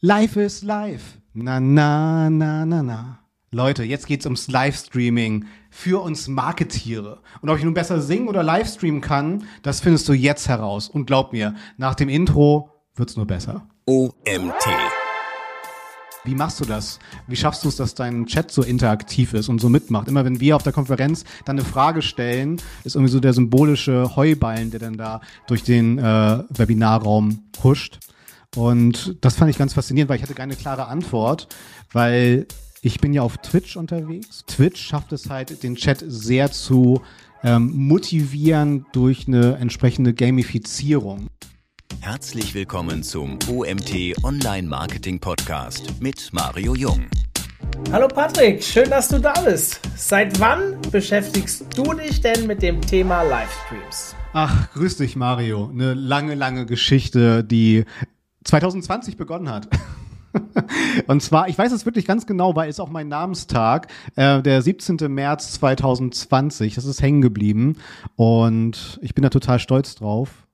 Life is life. Na, na, na, na, na. Leute, jetzt geht's ums Livestreaming für uns Marketiere. Und ob ich nun besser singen oder Livestreamen kann, das findest du jetzt heraus. Und glaub mir, nach dem Intro wird's nur besser. OMT. Wie machst du das? Wie schaffst du es, dass dein Chat so interaktiv ist und so mitmacht? Immer wenn wir auf der Konferenz dann eine Frage stellen, ist irgendwie so der symbolische Heuballen, der dann da durch den äh, Webinarraum huscht. Und das fand ich ganz faszinierend, weil ich hatte keine klare Antwort, weil ich bin ja auf Twitch unterwegs. Twitch schafft es halt, den Chat sehr zu ähm, motivieren durch eine entsprechende Gamifizierung. Herzlich willkommen zum OMT Online Marketing Podcast mit Mario Jung. Hallo Patrick, schön, dass du da bist. Seit wann beschäftigst du dich denn mit dem Thema Livestreams? Ach, grüß dich Mario. Eine lange, lange Geschichte, die 2020 begonnen hat. Und zwar, ich weiß es wirklich ganz genau, weil es auch mein Namenstag, äh, der 17. März 2020. Das ist hängen geblieben. Und ich bin da total stolz drauf.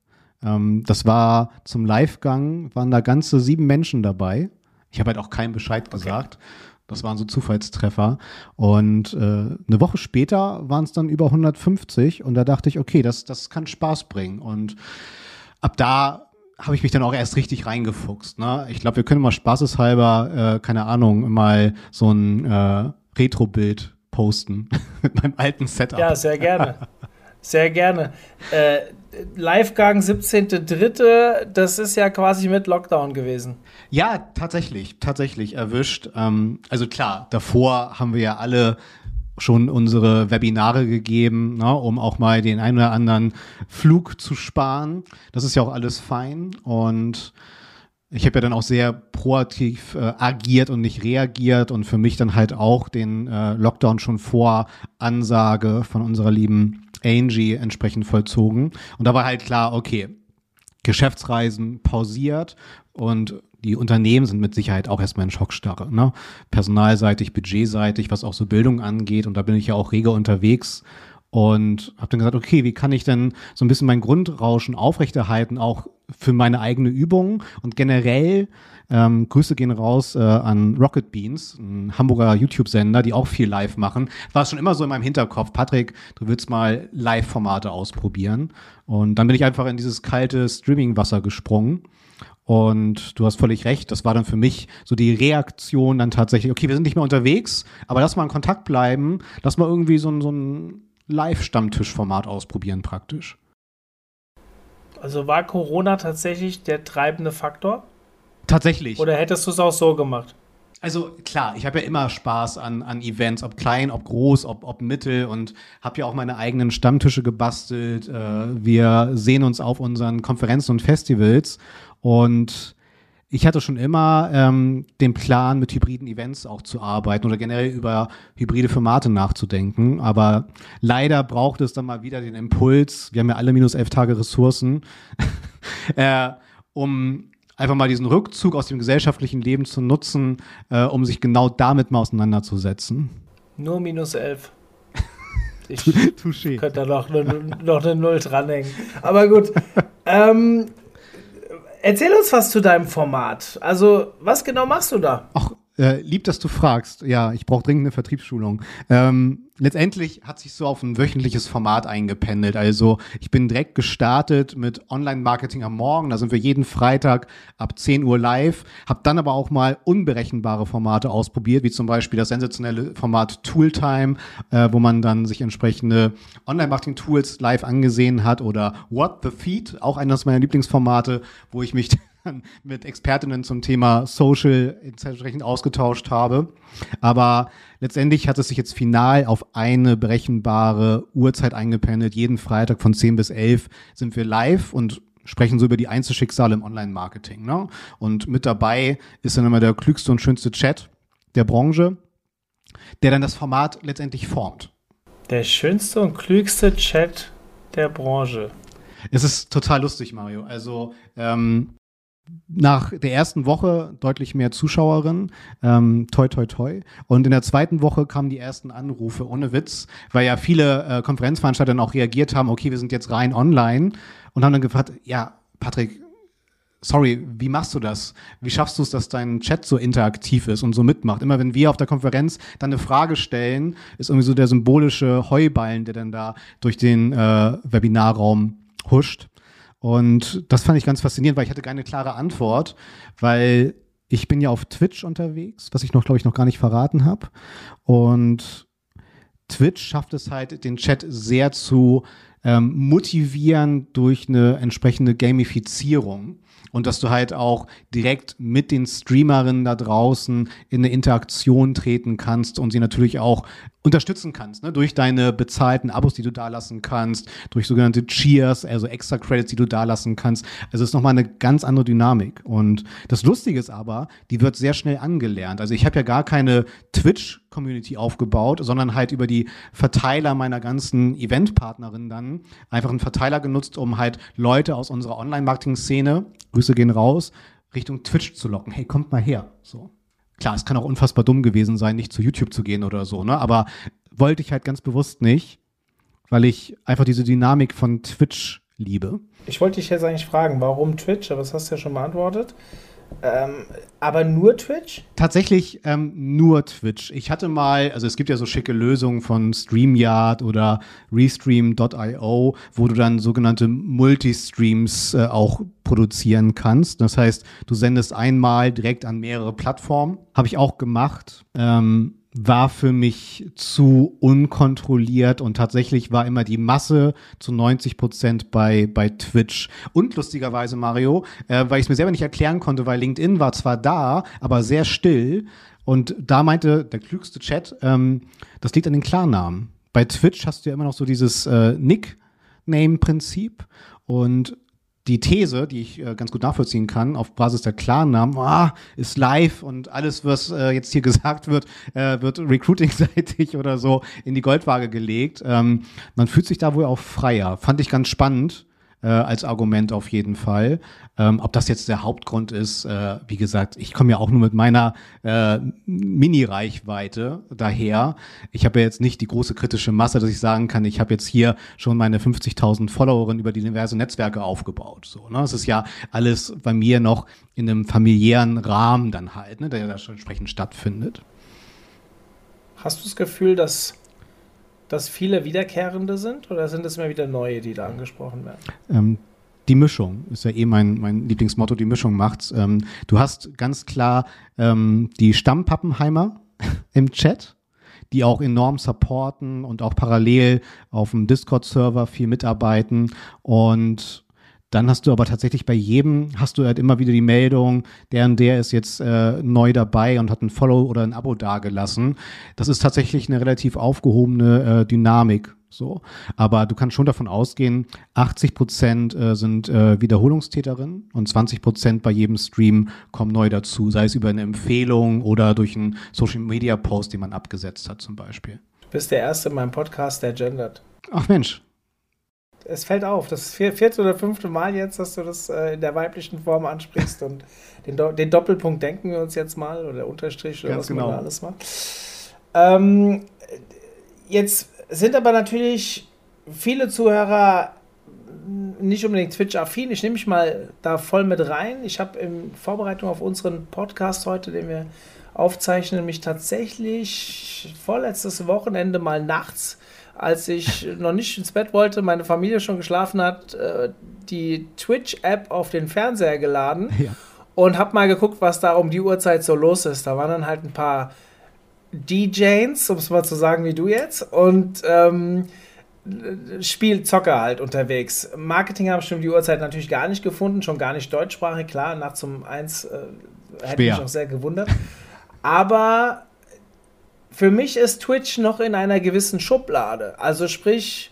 Ähm, das war zum Livegang, waren da ganze sieben Menschen dabei. Ich habe halt auch keinen Bescheid gesagt. Okay. Das waren so Zufallstreffer. Und äh, eine Woche später waren es dann über 150. Und da dachte ich, okay, das, das kann Spaß bringen. Und ab da habe ich mich dann auch erst richtig reingefuchst. Ne? Ich glaube, wir können mal spaßeshalber, äh, keine Ahnung, mal so ein äh, Retro-Bild posten mit meinem alten Setup. Ja, sehr gerne. Sehr gerne. Äh, Livegang 17.3., das ist ja quasi mit Lockdown gewesen. Ja, tatsächlich, tatsächlich erwischt. Ähm, also klar, davor haben wir ja alle schon unsere Webinare gegeben, ne, um auch mal den einen oder anderen Flug zu sparen. Das ist ja auch alles fein und ich habe ja dann auch sehr proaktiv äh, agiert und nicht reagiert und für mich dann halt auch den äh, Lockdown schon vor Ansage von unserer lieben Angie entsprechend vollzogen. Und da war halt klar, okay, Geschäftsreisen pausiert und die Unternehmen sind mit Sicherheit auch erstmal in Schockstarre. Ne? Personalseitig, budgetseitig, was auch so Bildung angeht. Und da bin ich ja auch rege unterwegs und habe dann gesagt, okay, wie kann ich denn so ein bisschen mein Grundrauschen aufrechterhalten, auch für meine eigene Übung und generell ähm, Grüße gehen raus äh, an Rocket Beans, ein Hamburger YouTube-Sender, die auch viel live machen. War schon immer so in meinem Hinterkopf, Patrick, du willst mal Live-Formate ausprobieren. Und dann bin ich einfach in dieses kalte Streaming-Wasser gesprungen und du hast völlig recht, das war dann für mich so die Reaktion dann tatsächlich, okay, wir sind nicht mehr unterwegs, aber lass mal in Kontakt bleiben, lass mal irgendwie so, so ein Live-Stammtischformat ausprobieren praktisch. Also war Corona tatsächlich der treibende Faktor? Tatsächlich. Oder hättest du es auch so gemacht? Also klar, ich habe ja immer Spaß an, an Events, ob klein, ob groß, ob, ob mittel und habe ja auch meine eigenen Stammtische gebastelt. Äh, wir sehen uns auf unseren Konferenzen und Festivals und ich hatte schon immer ähm, den Plan, mit hybriden Events auch zu arbeiten oder generell über hybride Formate nachzudenken. Aber leider braucht es dann mal wieder den Impuls, wir haben ja alle minus elf Tage Ressourcen, äh, um einfach mal diesen Rückzug aus dem gesellschaftlichen Leben zu nutzen, äh, um sich genau damit mal auseinanderzusetzen. Nur minus elf. Ich Touché. könnte da noch, noch eine Null dranhängen. Aber gut. ähm, Erzähl uns was zu deinem Format. Also, was genau machst du da? Ach, äh, lieb, dass du fragst. Ja, ich brauche dringend eine Vertriebsschulung. Ähm, letztendlich hat sich so auf ein wöchentliches Format eingependelt. Also ich bin direkt gestartet mit Online-Marketing am Morgen. Da sind wir jeden Freitag ab 10 Uhr live. Hab dann aber auch mal unberechenbare Formate ausprobiert, wie zum Beispiel das sensationelle Format Tooltime, äh, wo man dann sich entsprechende Online-Marketing-Tools live angesehen hat oder What the Feed, auch eines meiner Lieblingsformate, wo ich mich mit Expertinnen zum Thema Social entsprechend ausgetauscht habe. Aber letztendlich hat es sich jetzt final auf eine berechenbare Uhrzeit eingependelt. Jeden Freitag von 10 bis 11 sind wir live und sprechen so über die Einzelschicksale im Online-Marketing. Ne? Und mit dabei ist dann immer der klügste und schönste Chat der Branche, der dann das Format letztendlich formt. Der schönste und klügste Chat der Branche. Es ist total lustig, Mario. Also ähm, nach der ersten Woche deutlich mehr Zuschauerinnen, ähm, toi toi toi. Und in der zweiten Woche kamen die ersten Anrufe, ohne Witz, weil ja viele äh, Konferenzveranstalter dann auch reagiert haben, okay, wir sind jetzt rein online und haben dann gefragt, ja, Patrick, sorry, wie machst du das? Wie schaffst du es, dass dein Chat so interaktiv ist und so mitmacht? Immer wenn wir auf der Konferenz dann eine Frage stellen, ist irgendwie so der symbolische Heuballen, der dann da durch den äh, Webinarraum huscht. Und das fand ich ganz faszinierend, weil ich hatte keine klare Antwort, weil ich bin ja auf Twitch unterwegs, was ich noch, glaube ich, noch gar nicht verraten habe. Und Twitch schafft es halt, den Chat sehr zu ähm, motivieren durch eine entsprechende Gamifizierung und dass du halt auch direkt mit den Streamerinnen da draußen in eine Interaktion treten kannst und sie natürlich auch unterstützen kannst, ne? durch deine bezahlten Abos, die du da lassen kannst, durch sogenannte Cheers, also extra Credits, die du da lassen kannst. Also es ist nochmal eine ganz andere Dynamik. Und das Lustige ist aber, die wird sehr schnell angelernt. Also ich habe ja gar keine Twitch-Community aufgebaut, sondern halt über die Verteiler meiner ganzen Eventpartnerinnen dann einfach einen Verteiler genutzt, um halt Leute aus unserer Online-Marketing-Szene, Grüße gehen raus, Richtung Twitch zu locken. Hey, kommt mal her. So. Klar, es kann auch unfassbar dumm gewesen sein, nicht zu YouTube zu gehen oder so, ne? Aber wollte ich halt ganz bewusst nicht, weil ich einfach diese Dynamik von Twitch liebe. Ich wollte dich jetzt eigentlich fragen, warum Twitch, aber das hast du ja schon beantwortet. Ähm, aber nur Twitch? Tatsächlich ähm, nur Twitch. Ich hatte mal, also es gibt ja so schicke Lösungen von StreamYard oder Restream.io, wo du dann sogenannte Multistreams äh, auch produzieren kannst. Das heißt, du sendest einmal direkt an mehrere Plattformen. Habe ich auch gemacht. Ähm, war für mich zu unkontrolliert und tatsächlich war immer die Masse zu 90 Prozent bei, bei Twitch. Und lustigerweise, Mario, äh, weil ich es mir selber nicht erklären konnte, weil LinkedIn war zwar da, aber sehr still. Und da meinte der klügste Chat, ähm, das liegt an den Klarnamen. Bei Twitch hast du ja immer noch so dieses äh, Nickname-Prinzip. Und die These, die ich äh, ganz gut nachvollziehen kann, auf Basis der Klarnamen, ah, ist live und alles, was äh, jetzt hier gesagt wird, äh, wird recruiting-seitig oder so in die Goldwaage gelegt. Ähm, man fühlt sich da wohl auch freier. Fand ich ganz spannend äh, als Argument auf jeden Fall. Ähm, ob das jetzt der Hauptgrund ist, äh, wie gesagt, ich komme ja auch nur mit meiner äh, Mini-Reichweite daher. Ich habe ja jetzt nicht die große kritische Masse, dass ich sagen kann, ich habe jetzt hier schon meine 50.000 Followerinnen über die diverse Netzwerke aufgebaut. So, ne? Es ist ja alles bei mir noch in einem familiären Rahmen dann halt, ne, der da schon entsprechend stattfindet. Hast du das Gefühl, dass dass viele Wiederkehrende sind oder sind es immer wieder neue, die da angesprochen werden? Ähm, die Mischung ist ja eh mein, mein Lieblingsmotto, die Mischung macht's. Ähm, du hast ganz klar ähm, die Stammpappenheimer im Chat, die auch enorm supporten und auch parallel auf dem Discord-Server viel mitarbeiten und dann hast du aber tatsächlich bei jedem, hast du halt immer wieder die Meldung, der und der ist jetzt äh, neu dabei und hat ein Follow oder ein Abo dagelassen. Das ist tatsächlich eine relativ aufgehobene äh, Dynamik. So. Aber du kannst schon davon ausgehen, 80 Prozent äh, sind äh, Wiederholungstäterinnen und 20 Prozent bei jedem Stream kommen neu dazu, sei es über eine Empfehlung oder durch einen Social Media Post, den man abgesetzt hat, zum Beispiel. Du bist der Erste in meinem Podcast, der gendert. Ach Mensch, es fällt auf. Das vierte oder fünfte Mal jetzt, dass du das äh, in der weiblichen Form ansprichst und den, Do den, Doppelpunkt denken wir uns jetzt mal oder Unterstrich oder Ganz was genau. man da alles macht. Ähm, jetzt sind aber natürlich viele Zuhörer nicht unbedingt Twitch-affin. Ich nehme mich mal da voll mit rein. Ich habe in Vorbereitung auf unseren Podcast heute, den wir aufzeichnen, mich tatsächlich vorletztes Wochenende mal nachts als ich noch nicht ins Bett wollte, meine Familie schon geschlafen hat, äh, die Twitch-App auf den Fernseher geladen ja. und habe mal geguckt, was da um die Uhrzeit so los ist. Da waren dann halt ein paar DJs, um es mal zu sagen wie du jetzt, und ähm, Spielzocker halt unterwegs. Marketing habe ich um die Uhrzeit natürlich gar nicht gefunden, schon gar nicht deutschsprachig, klar, nachts um eins äh, hätte mich auch sehr gewundert. Aber für mich ist Twitch noch in einer gewissen Schublade. Also sprich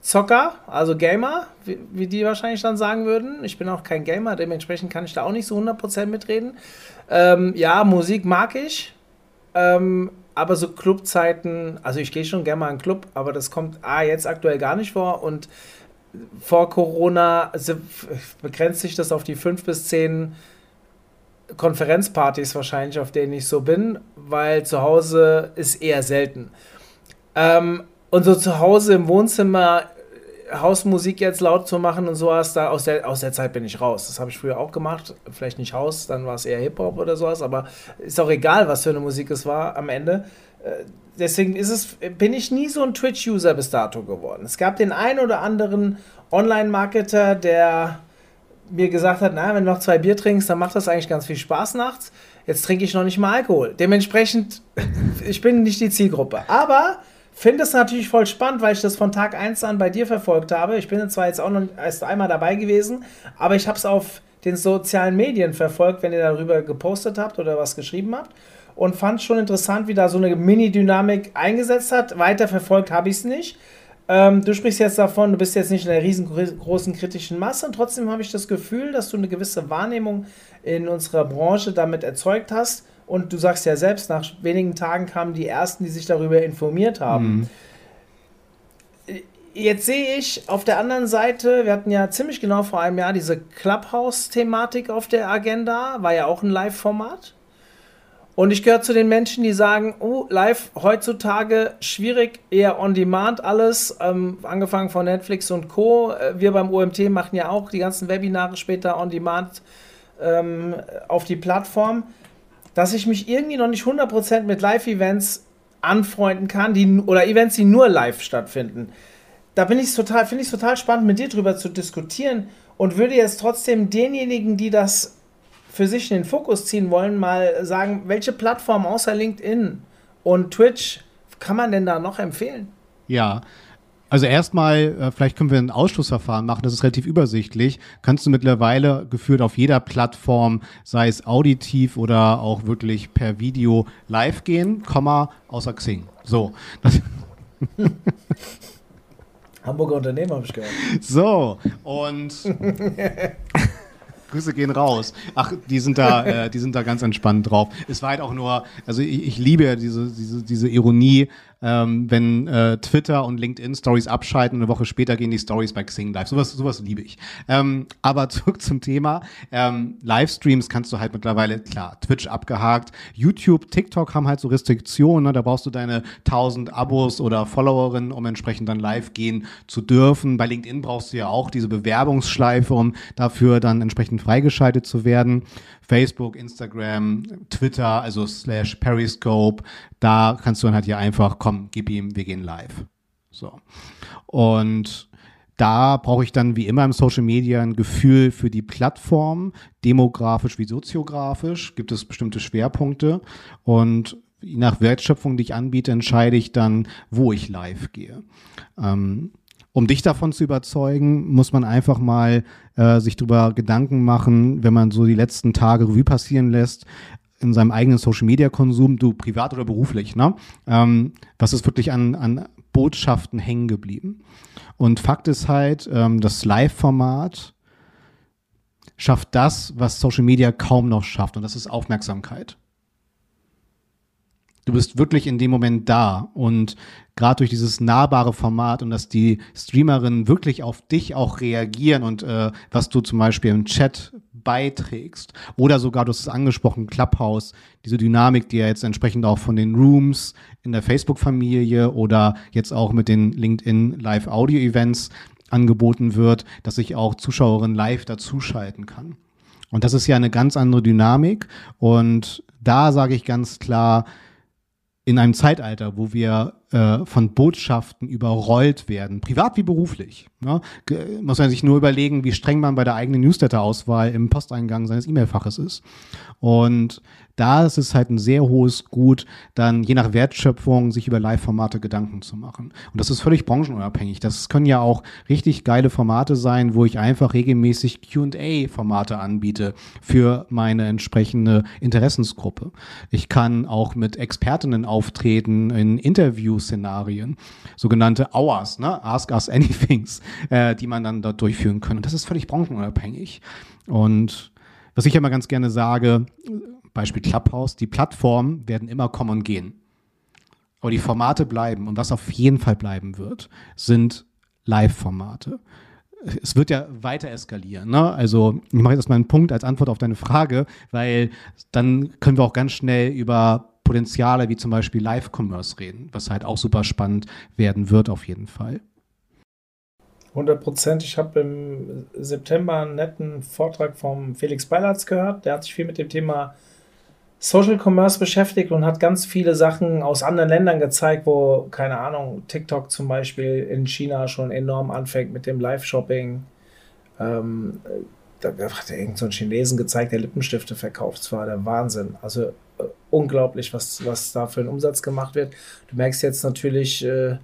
Zocker, also Gamer, wie, wie, die wahrscheinlich dann sagen würden. Ich bin auch kein Gamer, dementsprechend kann ich da auch nicht so 100% mitreden. Ähm, ja, Musik mag ich, ähm, aber so Clubzeiten, also ich gehe schon gerne mal in einen Club, aber das kommt A, jetzt aktuell gar nicht vor und vor Corona begrenzt sich das auf die fünf bis zehn Konferenzpartys wahrscheinlich, auf denen ich so bin, weil zu Hause ist eher selten. Ähm, und so zu Hause im Wohnzimmer Hausmusik jetzt laut zu machen und sowas, da aus der, aus der Zeit bin ich raus. Das habe ich früher auch gemacht. Vielleicht nicht Haus, dann war es eher Hip-Hop oder sowas, aber ist auch egal, was für eine Musik es war am Ende. Äh, deswegen ist es, bin ich nie so ein Twitch-User bis dato geworden. Es gab den einen oder anderen Online-Marketer, der mir gesagt hat, na, wenn du noch zwei Bier trinkst, dann macht das eigentlich ganz viel Spaß nachts. Jetzt trinke ich noch nicht mal Alkohol. Dementsprechend, ich bin nicht die Zielgruppe. Aber finde es natürlich voll spannend, weil ich das von Tag 1 an bei dir verfolgt habe. Ich bin zwar jetzt auch noch erst einmal dabei gewesen, aber ich habe es auf den sozialen Medien verfolgt, wenn ihr darüber gepostet habt oder was geschrieben habt. Und fand schon interessant, wie da so eine Mini-Dynamik eingesetzt hat. Weiter verfolgt habe ich es nicht. Ähm, du sprichst jetzt davon, du bist jetzt nicht in einer riesengroßen kritischen Masse und trotzdem habe ich das Gefühl, dass du eine gewisse Wahrnehmung in unserer Branche damit erzeugt hast. Und du sagst ja selbst, nach wenigen Tagen kamen die ersten, die sich darüber informiert haben. Mhm. Jetzt sehe ich auf der anderen Seite, wir hatten ja ziemlich genau vor einem Jahr diese Clubhouse-Thematik auf der Agenda, war ja auch ein Live-Format. Und ich gehöre zu den Menschen, die sagen, oh, live heutzutage schwierig, eher on demand alles, ähm, angefangen von Netflix und Co. Äh, wir beim OMT machen ja auch die ganzen Webinare später on demand ähm, auf die Plattform, dass ich mich irgendwie noch nicht 100% mit Live-Events anfreunden kann, die, oder Events, die nur live stattfinden. Da bin ich total, finde ich es total spannend, mit dir drüber zu diskutieren und würde jetzt trotzdem denjenigen, die das für sich in den Fokus ziehen wollen, mal sagen, welche Plattform außer LinkedIn und Twitch kann man denn da noch empfehlen? Ja, also erstmal, äh, vielleicht können wir ein Ausschlussverfahren machen, das ist relativ übersichtlich. Kannst du mittlerweile geführt auf jeder Plattform, sei es auditiv oder auch wirklich per Video live gehen, Komma, außer Xing. So. Hamburger Unternehmen habe ich gehört. So, und Grüße gehen raus. Ach, die sind da, äh, die sind da ganz entspannt drauf. Es war halt auch nur, also ich, ich liebe ja diese, diese, diese Ironie, ähm, wenn äh, Twitter und LinkedIn Stories abschalten und eine Woche später gehen die Stories bei Xing live. Sowas, sowas liebe ich. Ähm, aber zurück zum Thema. Ähm, Livestreams kannst du halt mittlerweile, klar, Twitch abgehakt. YouTube, TikTok haben halt so Restriktionen. Ne? Da brauchst du deine 1000 Abos oder Followerinnen, um entsprechend dann live gehen zu dürfen. Bei LinkedIn brauchst du ja auch diese Bewerbungsschleife, um dafür dann entsprechend freigeschaltet zu werden. Facebook, Instagram, Twitter, also slash Periscope, da kannst du dann halt hier einfach, komm, gib ihm, wir gehen live. So. Und da brauche ich dann wie immer im Social Media ein Gefühl für die Plattform, demografisch wie soziografisch, gibt es bestimmte Schwerpunkte und je nach Wertschöpfung, die ich anbiete, entscheide ich dann, wo ich live gehe. Ähm, um dich davon zu überzeugen, muss man einfach mal äh, sich darüber Gedanken machen, wenn man so die letzten Tage Revue passieren lässt, in seinem eigenen Social-Media-Konsum, du privat oder beruflich, ne? Ähm, was ist wirklich an, an Botschaften hängen geblieben? Und Fakt ist halt, ähm, das Live-Format schafft das, was Social Media kaum noch schafft, und das ist Aufmerksamkeit. Du bist wirklich in dem Moment da und gerade durch dieses nahbare Format und dass die Streamerinnen wirklich auf dich auch reagieren und äh, was du zum Beispiel im Chat beiträgst oder sogar, du hast es angesprochen, Clubhouse, diese Dynamik, die ja jetzt entsprechend auch von den Rooms in der Facebook-Familie oder jetzt auch mit den LinkedIn Live-Audio-Events angeboten wird, dass ich auch Zuschauerinnen live dazuschalten kann. Und das ist ja eine ganz andere Dynamik und da sage ich ganz klar, in einem Zeitalter, wo wir äh, von Botschaften überrollt werden, privat wie beruflich, ne, muss man sich nur überlegen, wie streng man bei der eigenen Newsletter-Auswahl im Posteingang seines E-Mail-Faches ist. Und da ist es halt ein sehr hohes Gut, dann je nach Wertschöpfung sich über Live-Formate Gedanken zu machen. Und das ist völlig branchenunabhängig. Das können ja auch richtig geile Formate sein, wo ich einfach regelmäßig QA-Formate anbiete für meine entsprechende Interessensgruppe. Ich kann auch mit Expertinnen auftreten in Interview-Szenarien, sogenannte Hours, ne? Ask Us Anythings, äh, die man dann dort durchführen kann. Und das ist völlig branchenunabhängig. Und was ich immer ganz gerne sage, Beispiel Clubhouse, die Plattformen werden immer kommen und gehen. Aber die Formate bleiben. Und was auf jeden Fall bleiben wird, sind Live-Formate. Es wird ja weiter eskalieren. Ne? Also ich mache jetzt mal einen Punkt als Antwort auf deine Frage, weil dann können wir auch ganz schnell über Potenziale wie zum Beispiel Live-Commerce reden, was halt auch super spannend werden wird auf jeden Fall. 100 Prozent. Ich habe im September einen netten Vortrag vom Felix Beilatz gehört. Der hat sich viel mit dem Thema Social Commerce beschäftigt und hat ganz viele Sachen aus anderen Ländern gezeigt, wo, keine Ahnung, TikTok zum Beispiel in China schon enorm anfängt mit dem Live-Shopping. Ähm, da hat er irgendeinen so Chinesen gezeigt, der Lippenstifte verkauft. Das war der Wahnsinn. Also unglaublich, was, was da für ein Umsatz gemacht wird. Du merkst jetzt natürlich, äh,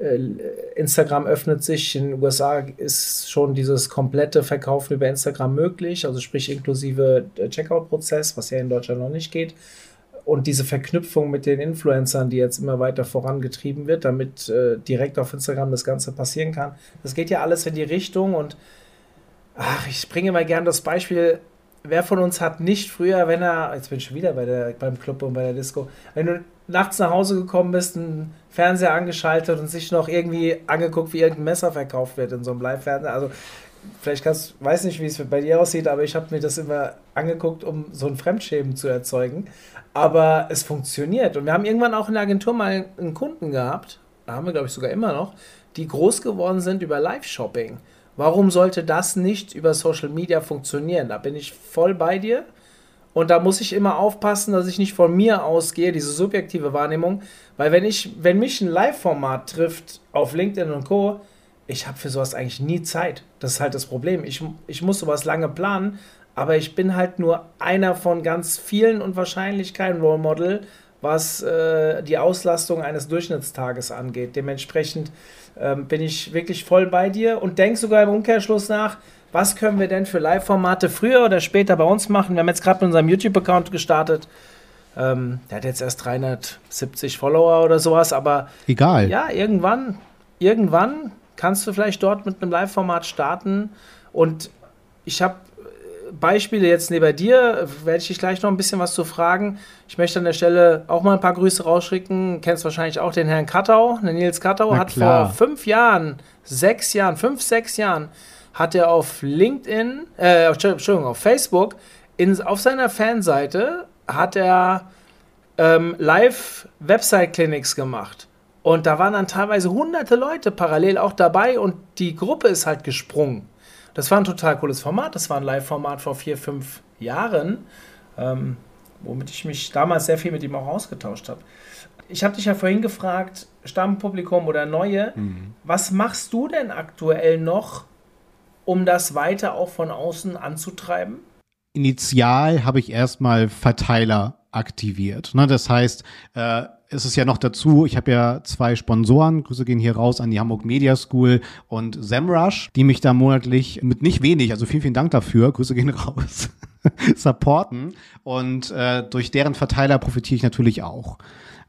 äh, Instagram öffnet sich. In den USA ist schon dieses komplette Verkaufen über Instagram möglich, also sprich inklusive Checkout-Prozess, was ja in Deutschland noch nicht geht. Und diese Verknüpfung mit den Influencern, die jetzt immer weiter vorangetrieben wird, damit äh, direkt auf Instagram das Ganze passieren kann. Das geht ja alles in die Richtung und ach, ich bringe mal gern das Beispiel, wer von uns hat nicht früher, wenn er, jetzt bin ich schon wieder bei der, beim Club und bei der Disco, wenn du nachts nach Hause gekommen bist, einen Fernseher angeschaltet und sich noch irgendwie angeguckt, wie irgendein Messer verkauft wird in so einem Live-Fernseher. Also vielleicht kannst, weiß nicht, wie es bei dir aussieht, aber ich habe mir das immer angeguckt, um so ein Fremdschämen zu erzeugen. Aber es funktioniert. Und wir haben irgendwann auch in der Agentur mal einen Kunden gehabt, da haben wir, glaube ich, sogar immer noch, die groß geworden sind über Live-Shopping. Warum sollte das nicht über Social Media funktionieren? Da bin ich voll bei dir. Und da muss ich immer aufpassen, dass ich nicht von mir ausgehe, diese subjektive Wahrnehmung. Weil wenn ich, wenn mich ein Live-Format trifft auf LinkedIn und Co., ich habe für sowas eigentlich nie Zeit. Das ist halt das Problem. Ich, ich muss sowas lange planen, aber ich bin halt nur einer von ganz vielen und wahrscheinlich kein Role Model, was äh, die Auslastung eines Durchschnittstages angeht. Dementsprechend ähm, bin ich wirklich voll bei dir und denke sogar im Umkehrschluss nach, was können wir denn für Live-Formate früher oder später bei uns machen? Wir haben jetzt gerade mit unserem YouTube-Account gestartet. Ähm, der hat jetzt erst 370 Follower oder sowas, aber egal. Ja, irgendwann, irgendwann kannst du vielleicht dort mit einem Live-Format starten. Und ich habe Beispiele jetzt neben dir, werde ich dich gleich noch ein bisschen was zu fragen. Ich möchte an der Stelle auch mal ein paar Grüße rausschicken. Du kennst wahrscheinlich auch den Herrn Kattau, den Nils Kattau, hat vor fünf Jahren, sechs Jahren, fünf, sechs Jahren hat er auf LinkedIn, äh, Entschuldigung, auf Facebook, in, auf seiner Fanseite hat er ähm, Live-Website-Clinics gemacht. Und da waren dann teilweise hunderte Leute parallel auch dabei und die Gruppe ist halt gesprungen. Das war ein total cooles Format. Das war ein Live-Format vor vier, fünf Jahren, ähm, womit ich mich damals sehr viel mit ihm auch ausgetauscht habe. Ich habe dich ja vorhin gefragt, Stammpublikum oder Neue, mhm. was machst du denn aktuell noch, um das weiter auch von außen anzutreiben? Initial habe ich erstmal Verteiler aktiviert. Ne? Das heißt, äh, es ist ja noch dazu, ich habe ja zwei Sponsoren, Grüße gehen hier raus an die Hamburg Media School und SEMrush, die mich da monatlich mit nicht wenig, also vielen, vielen Dank dafür, Grüße gehen raus, supporten. Und äh, durch deren Verteiler profitiere ich natürlich auch.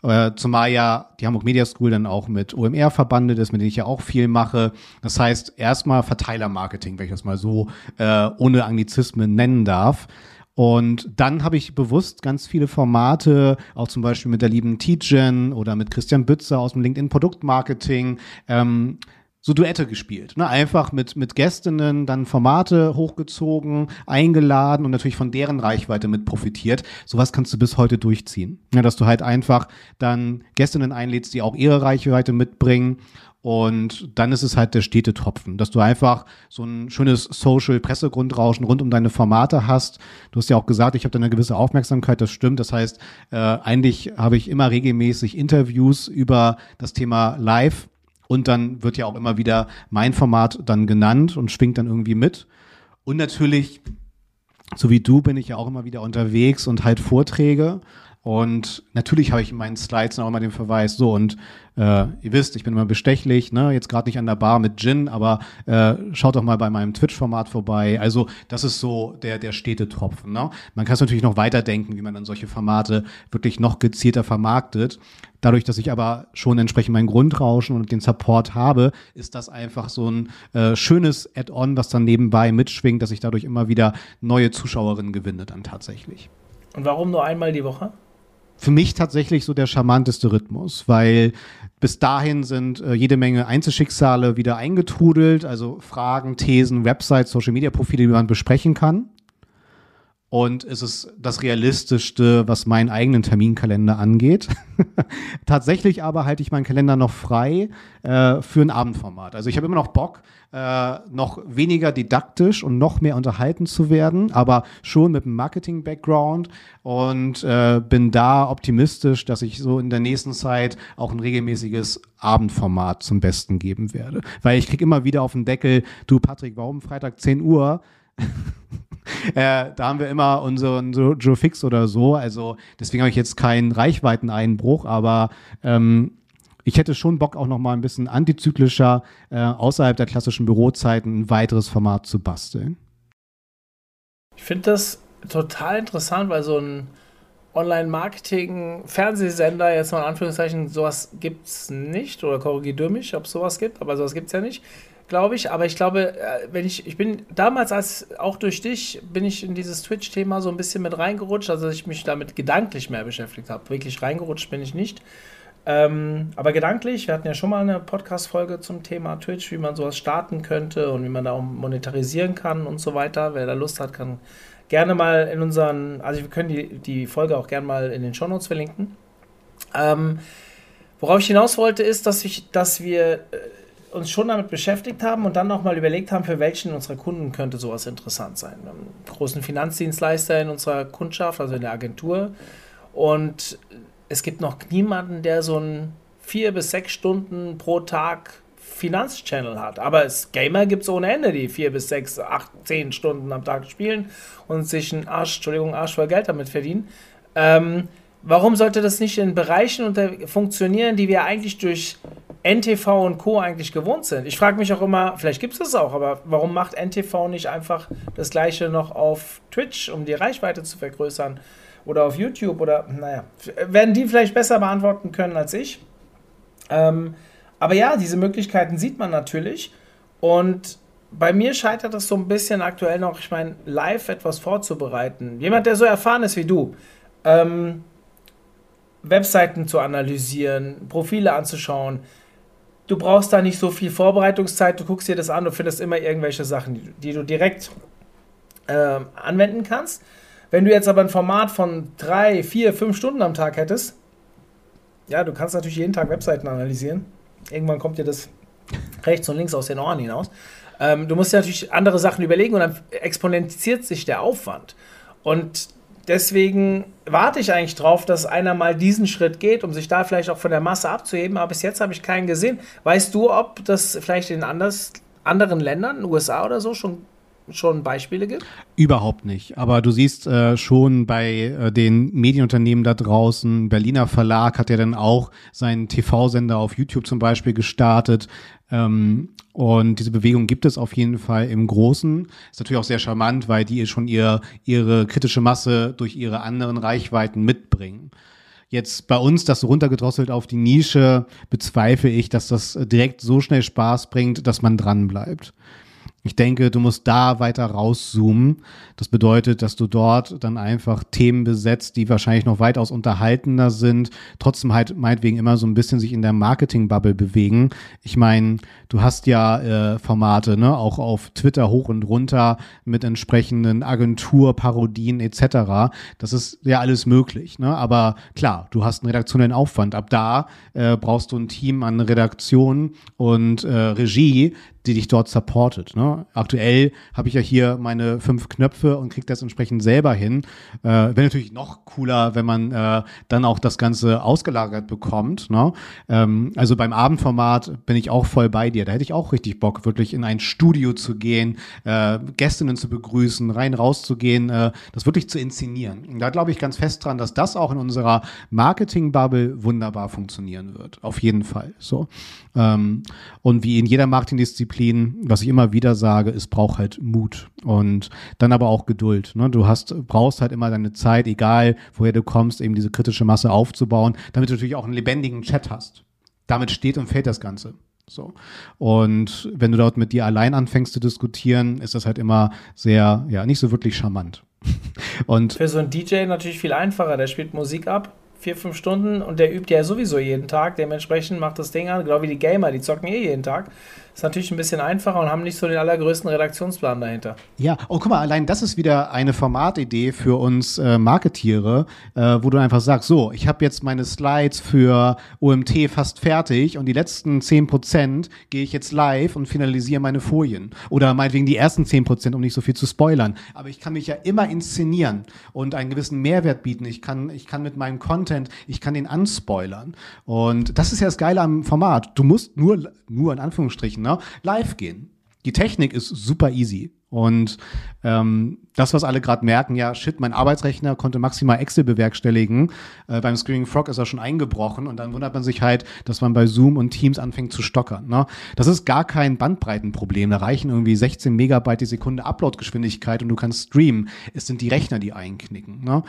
Äh, zumal ja die Hamburg Media School dann auch mit OMR verbandet ist, mit denen ich ja auch viel mache. Das heißt, erstmal Verteilermarketing, wenn ich das mal so äh, ohne Anglizismen nennen darf. Und dann habe ich bewusst ganz viele Formate, auch zum Beispiel mit der lieben Tijen oder mit Christian Bützer aus dem LinkedIn Produktmarketing, ähm, so Duette gespielt. Ne? Einfach mit, mit Gästinnen dann Formate hochgezogen, eingeladen und natürlich von deren Reichweite mit profitiert. Sowas kannst du bis heute durchziehen. Ja, dass du halt einfach dann Gästinnen einlädst, die auch ihre Reichweite mitbringen und dann ist es halt der stete Tropfen, dass du einfach so ein schönes Social-Pressegrundrauschen rund um deine Formate hast. Du hast ja auch gesagt, ich habe da eine gewisse Aufmerksamkeit, das stimmt. Das heißt, äh, eigentlich habe ich immer regelmäßig Interviews über das Thema Live und dann wird ja auch immer wieder mein Format dann genannt und schwingt dann irgendwie mit. Und natürlich, so wie du, bin ich ja auch immer wieder unterwegs und halt Vorträge. Und natürlich habe ich in meinen Slides auch immer den Verweis, so und äh, ihr wisst, ich bin immer bestechlich, ne? jetzt gerade nicht an der Bar mit Gin, aber äh, schaut doch mal bei meinem Twitch-Format vorbei. Also das ist so der, der stete Tropfen. Ne? Man kann es natürlich noch weiterdenken, wie man dann solche Formate wirklich noch gezielter vermarktet. Dadurch, dass ich aber schon entsprechend mein Grundrauschen und den Support habe, ist das einfach so ein äh, schönes Add-on, was dann nebenbei mitschwingt, dass ich dadurch immer wieder neue Zuschauerinnen gewinne dann tatsächlich. Und warum nur einmal die Woche? Für mich tatsächlich so der charmanteste Rhythmus, weil bis dahin sind äh, jede Menge Einzelschicksale wieder eingetrudelt, also Fragen, Thesen, Websites, Social Media Profile, die man besprechen kann. und es ist das Realistischste, was meinen eigenen Terminkalender angeht. Tatsächlich aber halte ich meinen Kalender noch frei äh, für ein Abendformat. Also ich habe immer noch Bock, äh, noch weniger didaktisch und noch mehr unterhalten zu werden, aber schon mit einem Marketing-Background und äh, bin da optimistisch, dass ich so in der nächsten Zeit auch ein regelmäßiges Abendformat zum Besten geben werde. Weil ich kriege immer wieder auf den Deckel, du Patrick, warum Freitag 10 Uhr? äh, da haben wir immer unseren Joe Fix oder so. Also deswegen habe ich jetzt keinen Reichweiteneinbruch, aber ähm, ich hätte schon Bock, auch noch mal ein bisschen antizyklischer äh, außerhalb der klassischen Bürozeiten ein weiteres Format zu basteln. Ich finde das total interessant, weil so ein Online-Marketing-Fernsehsender, jetzt mal in Anführungszeichen, sowas gibt es nicht, oder korrigiert mich, ob es sowas gibt, aber sowas gibt es ja nicht glaube ich. Aber ich glaube, äh, wenn ich, ich bin damals, als auch durch dich, bin ich in dieses Twitch-Thema so ein bisschen mit reingerutscht, also dass ich mich damit gedanklich mehr beschäftigt habe. Wirklich reingerutscht bin ich nicht. Ähm, aber gedanklich, wir hatten ja schon mal eine Podcast-Folge zum Thema Twitch, wie man sowas starten könnte und wie man da auch monetarisieren kann und so weiter. Wer da Lust hat, kann gerne mal in unseren, also wir können die, die Folge auch gerne mal in den Shownotes verlinken. Ähm, worauf ich hinaus wollte, ist, dass, ich, dass wir äh, uns schon damit beschäftigt haben und dann nochmal überlegt haben, für welchen unserer Kunden könnte sowas interessant sein. Wir haben einen großen Finanzdienstleister in unserer Kundschaft, also in der Agentur. Und es gibt noch niemanden, der so ein vier bis sechs Stunden pro Tag Finanzchannel hat. Aber es Gamer gibt es ohne Ende, die vier bis sechs, acht, zehn Stunden am Tag spielen und sich einen Arsch, Entschuldigung, Arsch voll Geld damit verdienen. Ähm, warum sollte das nicht in Bereichen unter funktionieren, die wir eigentlich durch NTV und Co. eigentlich gewohnt sind. Ich frage mich auch immer, vielleicht gibt es das auch, aber warum macht NTV nicht einfach das gleiche noch auf Twitch, um die Reichweite zu vergrößern? Oder auf YouTube oder, naja, werden die vielleicht besser beantworten können als ich. Ähm, aber ja, diese Möglichkeiten sieht man natürlich. Und bei mir scheitert es so ein bisschen aktuell noch, ich meine, live etwas vorzubereiten. Jemand, der so erfahren ist wie du, ähm, Webseiten zu analysieren, Profile anzuschauen, du brauchst da nicht so viel Vorbereitungszeit, du guckst dir das an, du findest immer irgendwelche Sachen, die, die du direkt äh, anwenden kannst. Wenn du jetzt aber ein Format von drei, vier, fünf Stunden am Tag hättest, ja, du kannst natürlich jeden Tag Webseiten analysieren. Irgendwann kommt dir das rechts und links aus den Ohren hinaus. Ähm, du musst dir natürlich andere Sachen überlegen und dann exponentiert sich der Aufwand. Und deswegen warte ich eigentlich drauf, dass einer mal diesen Schritt geht, um sich da vielleicht auch von der Masse abzuheben. Aber bis jetzt habe ich keinen gesehen. Weißt du, ob das vielleicht in anders, anderen Ländern, USA oder so, schon schon Beispiele gibt? Überhaupt nicht. Aber du siehst äh, schon bei äh, den Medienunternehmen da draußen, Berliner Verlag hat ja dann auch seinen TV-Sender auf YouTube zum Beispiel gestartet. Ähm, und diese Bewegung gibt es auf jeden Fall im Großen. Ist natürlich auch sehr charmant, weil die schon ihr, ihre kritische Masse durch ihre anderen Reichweiten mitbringen. Jetzt bei uns das runtergedrosselt auf die Nische bezweifle ich, dass das direkt so schnell Spaß bringt, dass man dran bleibt. Ich denke, du musst da weiter rauszoomen. Das bedeutet, dass du dort dann einfach Themen besetzt, die wahrscheinlich noch weitaus unterhaltender sind, trotzdem halt meinetwegen immer so ein bisschen sich in der Marketing-Bubble bewegen. Ich meine, du hast ja äh, Formate, ne, auch auf Twitter hoch und runter mit entsprechenden Agenturparodien etc. Das ist ja alles möglich, ne? Aber klar, du hast einen redaktionellen Aufwand. Ab da äh, brauchst du ein Team an Redaktion und äh, Regie, die dich dort supportet. Ne? Aktuell habe ich ja hier meine fünf Knöpfe und kriege das entsprechend selber hin. Äh, Wäre natürlich noch cooler, wenn man äh, dann auch das Ganze ausgelagert bekommt. Ne? Ähm, also beim Abendformat bin ich auch voll bei dir. Da hätte ich auch richtig Bock, wirklich in ein Studio zu gehen, äh, Gästinnen zu begrüßen, rein rauszugehen, äh, das wirklich zu inszenieren. Und da glaube ich ganz fest dran, dass das auch in unserer Marketing-Bubble wunderbar funktionieren wird. Auf jeden Fall. So. Ähm, und wie in jeder Marketingdisziplin, was ich immer wieder sage, es braucht halt Mut und dann aber auch Geduld. Ne? Du hast, brauchst halt immer deine Zeit, egal woher du kommst, eben diese kritische Masse aufzubauen, damit du natürlich auch einen lebendigen Chat hast. Damit steht und fällt das Ganze. So. Und wenn du dort mit dir allein anfängst zu diskutieren, ist das halt immer sehr, ja, nicht so wirklich charmant. Und Für so einen DJ natürlich viel einfacher. Der spielt Musik ab, vier, fünf Stunden und der übt ja sowieso jeden Tag. Dementsprechend macht das Ding an, genau wie die Gamer, die zocken eh jeden Tag. Ist natürlich ein bisschen einfacher und haben nicht so den allergrößten Redaktionsplan dahinter. Ja, oh guck mal, allein das ist wieder eine Formatidee für uns äh, Marketiere, äh, wo du einfach sagst, so, ich habe jetzt meine Slides für OMT fast fertig und die letzten 10% gehe ich jetzt live und finalisiere meine Folien. Oder meinetwegen die ersten 10%, um nicht so viel zu spoilern. Aber ich kann mich ja immer inszenieren und einen gewissen Mehrwert bieten. Ich kann, ich kann mit meinem Content, ich kann den anspoilern. Und das ist ja das Geile am Format. Du musst nur, nur in Anführungsstrichen, ne, live gehen. Die Technik ist super easy. Und ähm, das, was alle gerade merken, ja, shit, mein Arbeitsrechner konnte maximal Excel bewerkstelligen. Äh, beim Screaming Frog ist er schon eingebrochen und dann wundert man sich halt, dass man bei Zoom und Teams anfängt zu stockern. Ne? Das ist gar kein Bandbreitenproblem. Da reichen irgendwie 16 Megabyte die Sekunde Uploadgeschwindigkeit und du kannst streamen. Es sind die Rechner, die einknicken. Ne?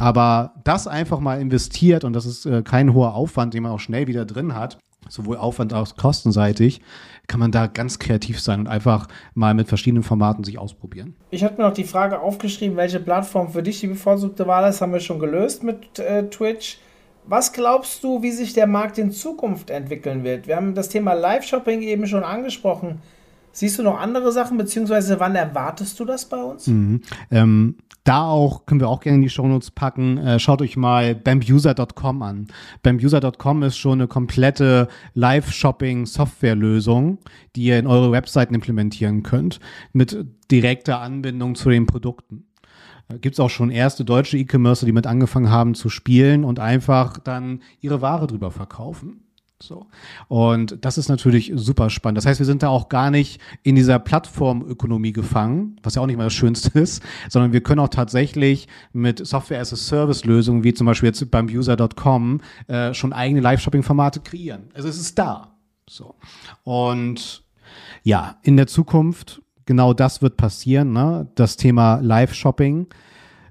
Aber das einfach mal investiert und das ist äh, kein hoher Aufwand, den man auch schnell wieder drin hat sowohl Aufwand als auch kostenseitig, kann man da ganz kreativ sein und einfach mal mit verschiedenen Formaten sich ausprobieren. Ich habe mir noch die Frage aufgeschrieben, welche Plattform für dich die bevorzugte Wahl ist, haben wir schon gelöst mit äh, Twitch. Was glaubst du, wie sich der Markt in Zukunft entwickeln wird? Wir haben das Thema Live-Shopping eben schon angesprochen. Siehst du noch andere Sachen, beziehungsweise wann erwartest du das bei uns? Mhm. Ähm, da auch, können wir auch gerne in die Shownotes packen, äh, schaut euch mal bambuser.com an. Bambuser.com ist schon eine komplette Live-Shopping-Software-Lösung, die ihr in eure Webseiten implementieren könnt, mit direkter Anbindung zu den Produkten. Äh, Gibt es auch schon erste deutsche E-Commercer, die mit angefangen haben zu spielen und einfach dann ihre Ware drüber verkaufen. So. Und das ist natürlich super spannend. Das heißt, wir sind da auch gar nicht in dieser Plattformökonomie gefangen, was ja auch nicht mal das Schönste ist, sondern wir können auch tatsächlich mit Software as a Service Lösungen, wie zum Beispiel jetzt beim User.com, äh, schon eigene Live-Shopping-Formate kreieren. Also es ist da. So. Und ja, in der Zukunft, genau das wird passieren. Ne? Das Thema Live-Shopping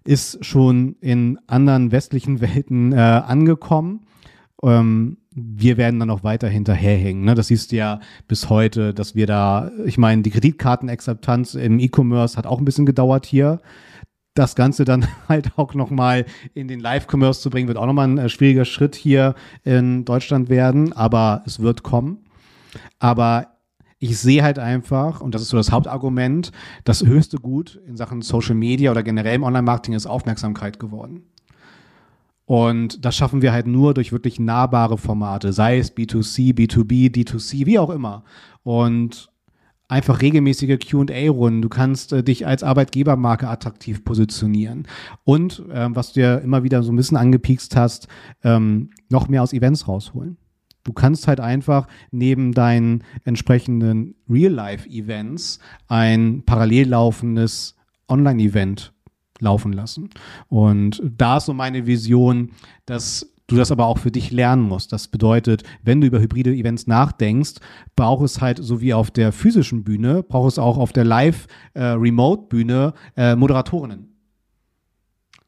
ist schon in anderen westlichen Welten äh, angekommen. Ähm, wir werden dann auch weiter hinterherhängen. Ne? Das siehst du ja bis heute, dass wir da, ich meine, die Kreditkartenakzeptanz im E-Commerce hat auch ein bisschen gedauert hier. Das Ganze dann halt auch nochmal in den Live-Commerce zu bringen, wird auch nochmal ein äh, schwieriger Schritt hier in Deutschland werden, aber es wird kommen. Aber ich sehe halt einfach, und das ist so das Hauptargument, das höchste Gut in Sachen Social Media oder generell im Online-Marketing ist Aufmerksamkeit geworden. Und das schaffen wir halt nur durch wirklich nahbare Formate, sei es B2C, B2B, D2C, wie auch immer. Und einfach regelmäßige QA-Runden. Du kannst äh, dich als Arbeitgebermarke attraktiv positionieren. Und ähm, was du ja immer wieder so ein bisschen angepiekst hast, ähm, noch mehr aus Events rausholen. Du kannst halt einfach neben deinen entsprechenden Real-Life-Events ein parallel laufendes Online-Event laufen lassen. Und da ist so meine Vision, dass du das aber auch für dich lernen musst. Das bedeutet, wenn du über hybride Events nachdenkst, braucht es halt so wie auf der physischen Bühne, braucht es auch auf der Live-Remote-Bühne äh, äh, Moderatorinnen.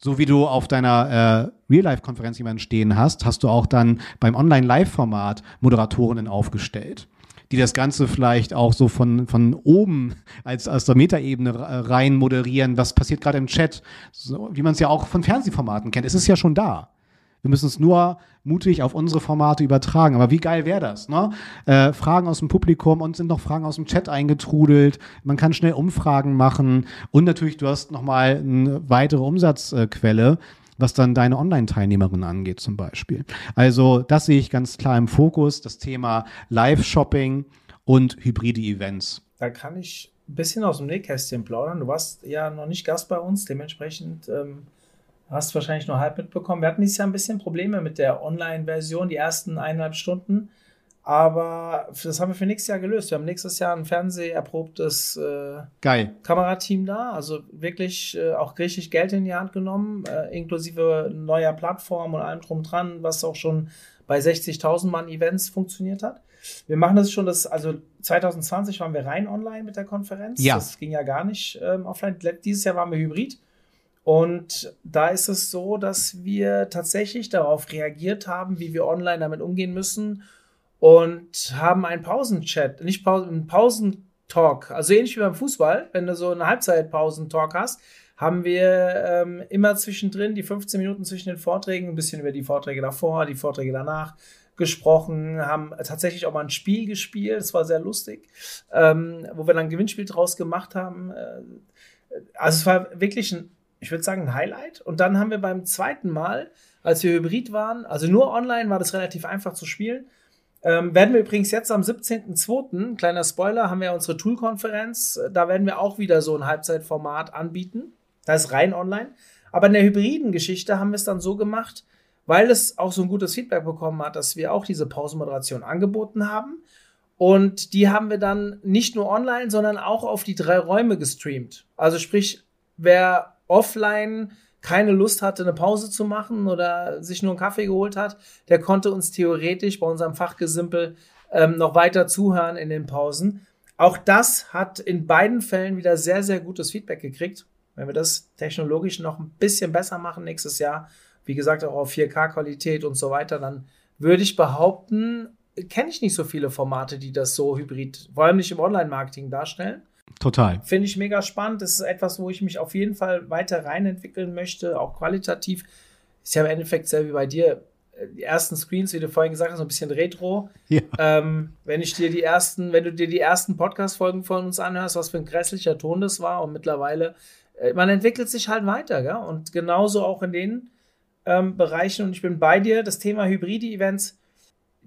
So wie du auf deiner äh, Real-Life-Konferenz jemanden stehen hast, hast du auch dann beim Online-Live-Format Moderatorinnen aufgestellt die das Ganze vielleicht auch so von, von oben als aus der Metaebene rein moderieren, was passiert gerade im Chat, so, wie man es ja auch von Fernsehformaten kennt. Es ist ja schon da. Wir müssen es nur mutig auf unsere Formate übertragen. Aber wie geil wäre das? Ne? Äh, Fragen aus dem Publikum und sind noch Fragen aus dem Chat eingetrudelt. Man kann schnell Umfragen machen und natürlich du hast noch mal eine weitere Umsatzquelle, was dann deine Online-Teilnehmerinnen angeht zum Beispiel. Also das sehe ich ganz klar im Fokus, das Thema Live-Shopping und hybride Events. Da kann ich ein bisschen aus dem Nähkästchen plaudern. Du warst ja noch nicht Gast bei uns, dementsprechend ähm, hast du wahrscheinlich nur halb mitbekommen. Wir hatten dieses Jahr ein bisschen Probleme mit der Online-Version, die ersten eineinhalb Stunden. Aber das haben wir für nächstes Jahr gelöst. Wir haben nächstes Jahr ein fernseherprobtes äh, Geil. Kamerateam da. Also wirklich äh, auch richtig Geld in die Hand genommen, äh, inklusive neuer Plattform und allem drum dran, was auch schon bei 60.000 Mann Events funktioniert hat. Wir machen das schon, das, also 2020 waren wir rein online mit der Konferenz. Ja. Das ging ja gar nicht ähm, offline. Dieses Jahr waren wir hybrid. Und da ist es so, dass wir tatsächlich darauf reagiert haben, wie wir online damit umgehen müssen und haben einen Pausenchat, nicht Pausen, einen Pausentalk, also ähnlich wie beim Fußball, wenn du so einen Halbzeitpausentalk hast, haben wir ähm, immer zwischendrin, die 15 Minuten zwischen den Vorträgen, ein bisschen über die Vorträge davor, die Vorträge danach gesprochen, haben tatsächlich auch mal ein Spiel gespielt, es war sehr lustig, ähm, wo wir dann ein Gewinnspiel draus gemacht haben. Äh, also es war wirklich ein, ich würde sagen, ein Highlight. Und dann haben wir beim zweiten Mal, als wir hybrid waren, also nur online war das relativ einfach zu spielen, ähm, werden wir übrigens jetzt am 17.02., kleiner Spoiler, haben wir unsere Tool-Konferenz. Da werden wir auch wieder so ein Halbzeitformat anbieten. Das ist rein online. Aber in der hybriden Geschichte haben wir es dann so gemacht, weil es auch so ein gutes Feedback bekommen hat, dass wir auch diese Pausenmoderation angeboten haben. Und die haben wir dann nicht nur online, sondern auch auf die drei Räume gestreamt. Also sprich, wer offline keine Lust hatte, eine Pause zu machen oder sich nur einen Kaffee geholt hat, der konnte uns theoretisch bei unserem Fachgesimpel ähm, noch weiter zuhören in den Pausen. Auch das hat in beiden Fällen wieder sehr, sehr gutes Feedback gekriegt. Wenn wir das technologisch noch ein bisschen besser machen nächstes Jahr, wie gesagt auch auf 4K-Qualität und so weiter, dann würde ich behaupten, kenne ich nicht so viele Formate, die das so hybrid, vor allem nicht im Online-Marketing darstellen. Total. Finde ich mega spannend. Das ist etwas, wo ich mich auf jeden Fall weiter reinentwickeln möchte, auch qualitativ. Ist ja im Endeffekt selber wie bei dir. Die ersten Screens, wie du vorhin gesagt hast, so ein bisschen retro. Ja. Ähm, wenn ich dir die ersten, wenn du dir die ersten Podcast-Folgen von uns anhörst, was für ein grässlicher Ton das war und mittlerweile, äh, man entwickelt sich halt weiter, gell? Und genauso auch in den ähm, Bereichen. Und ich bin bei dir. Das Thema hybride Events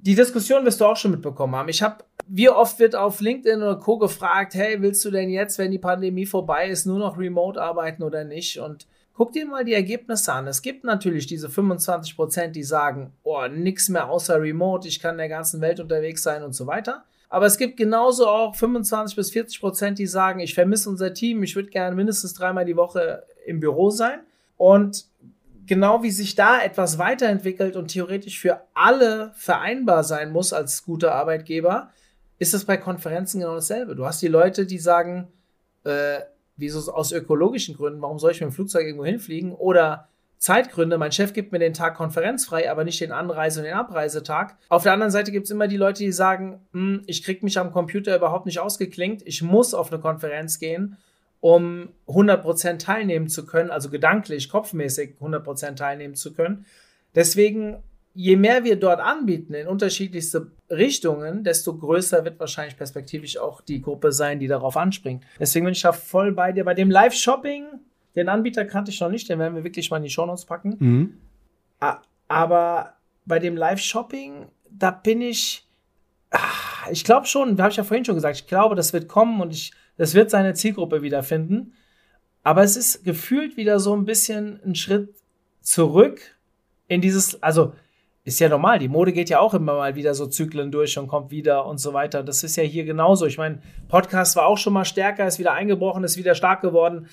die Diskussion wirst du auch schon mitbekommen haben. Ich habe, wie oft wird auf LinkedIn oder Co. gefragt, hey, willst du denn jetzt, wenn die Pandemie vorbei ist, nur noch remote arbeiten oder nicht? Und guck dir mal die Ergebnisse an. Es gibt natürlich diese 25 Prozent, die sagen, oh, nix mehr außer remote, ich kann in der ganzen Welt unterwegs sein und so weiter. Aber es gibt genauso auch 25 bis 40 Prozent, die sagen, ich vermisse unser Team, ich würde gerne mindestens dreimal die Woche im Büro sein. Und genau wie sich da etwas weiterentwickelt und theoretisch für alle vereinbar sein muss als guter Arbeitgeber, ist das bei Konferenzen genau dasselbe. Du hast die Leute, die sagen, äh, wieso aus ökologischen Gründen, warum soll ich mit dem Flugzeug irgendwo hinfliegen? Oder Zeitgründe, mein Chef gibt mir den Tag konferenzfrei, aber nicht den Anreise- und den Abreisetag. Auf der anderen Seite gibt es immer die Leute, die sagen, hm, ich kriege mich am Computer überhaupt nicht ausgeklinkt, ich muss auf eine Konferenz gehen um 100% teilnehmen zu können, also gedanklich, kopfmäßig 100% teilnehmen zu können. Deswegen, je mehr wir dort anbieten in unterschiedlichste Richtungen, desto größer wird wahrscheinlich perspektivisch auch die Gruppe sein, die darauf anspringt. Deswegen bin ich da voll bei dir. Bei dem Live-Shopping, den Anbieter kannte ich noch nicht, den werden wir wirklich mal in die Shownotes packen. Mhm. Aber bei dem Live-Shopping, da bin ich, ah, ich glaube schon, habe ich ja vorhin schon gesagt, ich glaube, das wird kommen und ich das wird seine Zielgruppe wiederfinden. Aber es ist gefühlt wieder so ein bisschen ein Schritt zurück in dieses, also ist ja normal, die Mode geht ja auch immer mal wieder so Zyklen durch und kommt wieder und so weiter. Das ist ja hier genauso. Ich meine, Podcast war auch schon mal stärker, ist wieder eingebrochen, ist wieder stark geworden.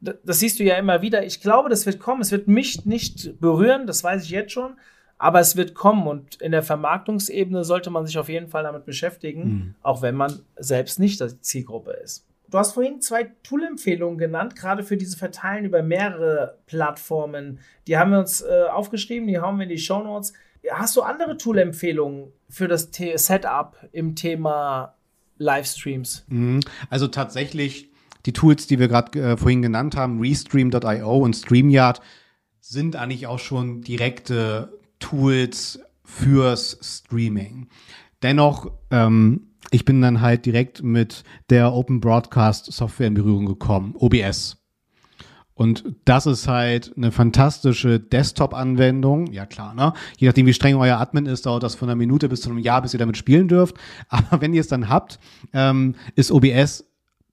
Das siehst du ja immer wieder. Ich glaube, das wird kommen. Es wird mich nicht berühren, das weiß ich jetzt schon. Aber es wird kommen und in der Vermarktungsebene sollte man sich auf jeden Fall damit beschäftigen, mhm. auch wenn man selbst nicht die Zielgruppe ist. Du hast vorhin zwei Tool-Empfehlungen genannt, gerade für diese Verteilen über mehrere Plattformen. Die haben wir uns äh, aufgeschrieben, die hauen wir in die Show Notes. Hast du andere Tool-Empfehlungen für das T Setup im Thema Livestreams? Mhm. Also tatsächlich die Tools, die wir gerade äh, vorhin genannt haben, Restream.io und StreamYard, sind eigentlich auch schon direkte Tools fürs Streaming. Dennoch ähm, ich bin dann halt direkt mit der Open Broadcast Software in Berührung gekommen, OBS. Und das ist halt eine fantastische Desktop-Anwendung. Ja klar, ne? Je nachdem, wie streng euer Admin ist, dauert das von einer Minute bis zu einem Jahr, bis ihr damit spielen dürft. Aber wenn ihr es dann habt, ähm, ist OBS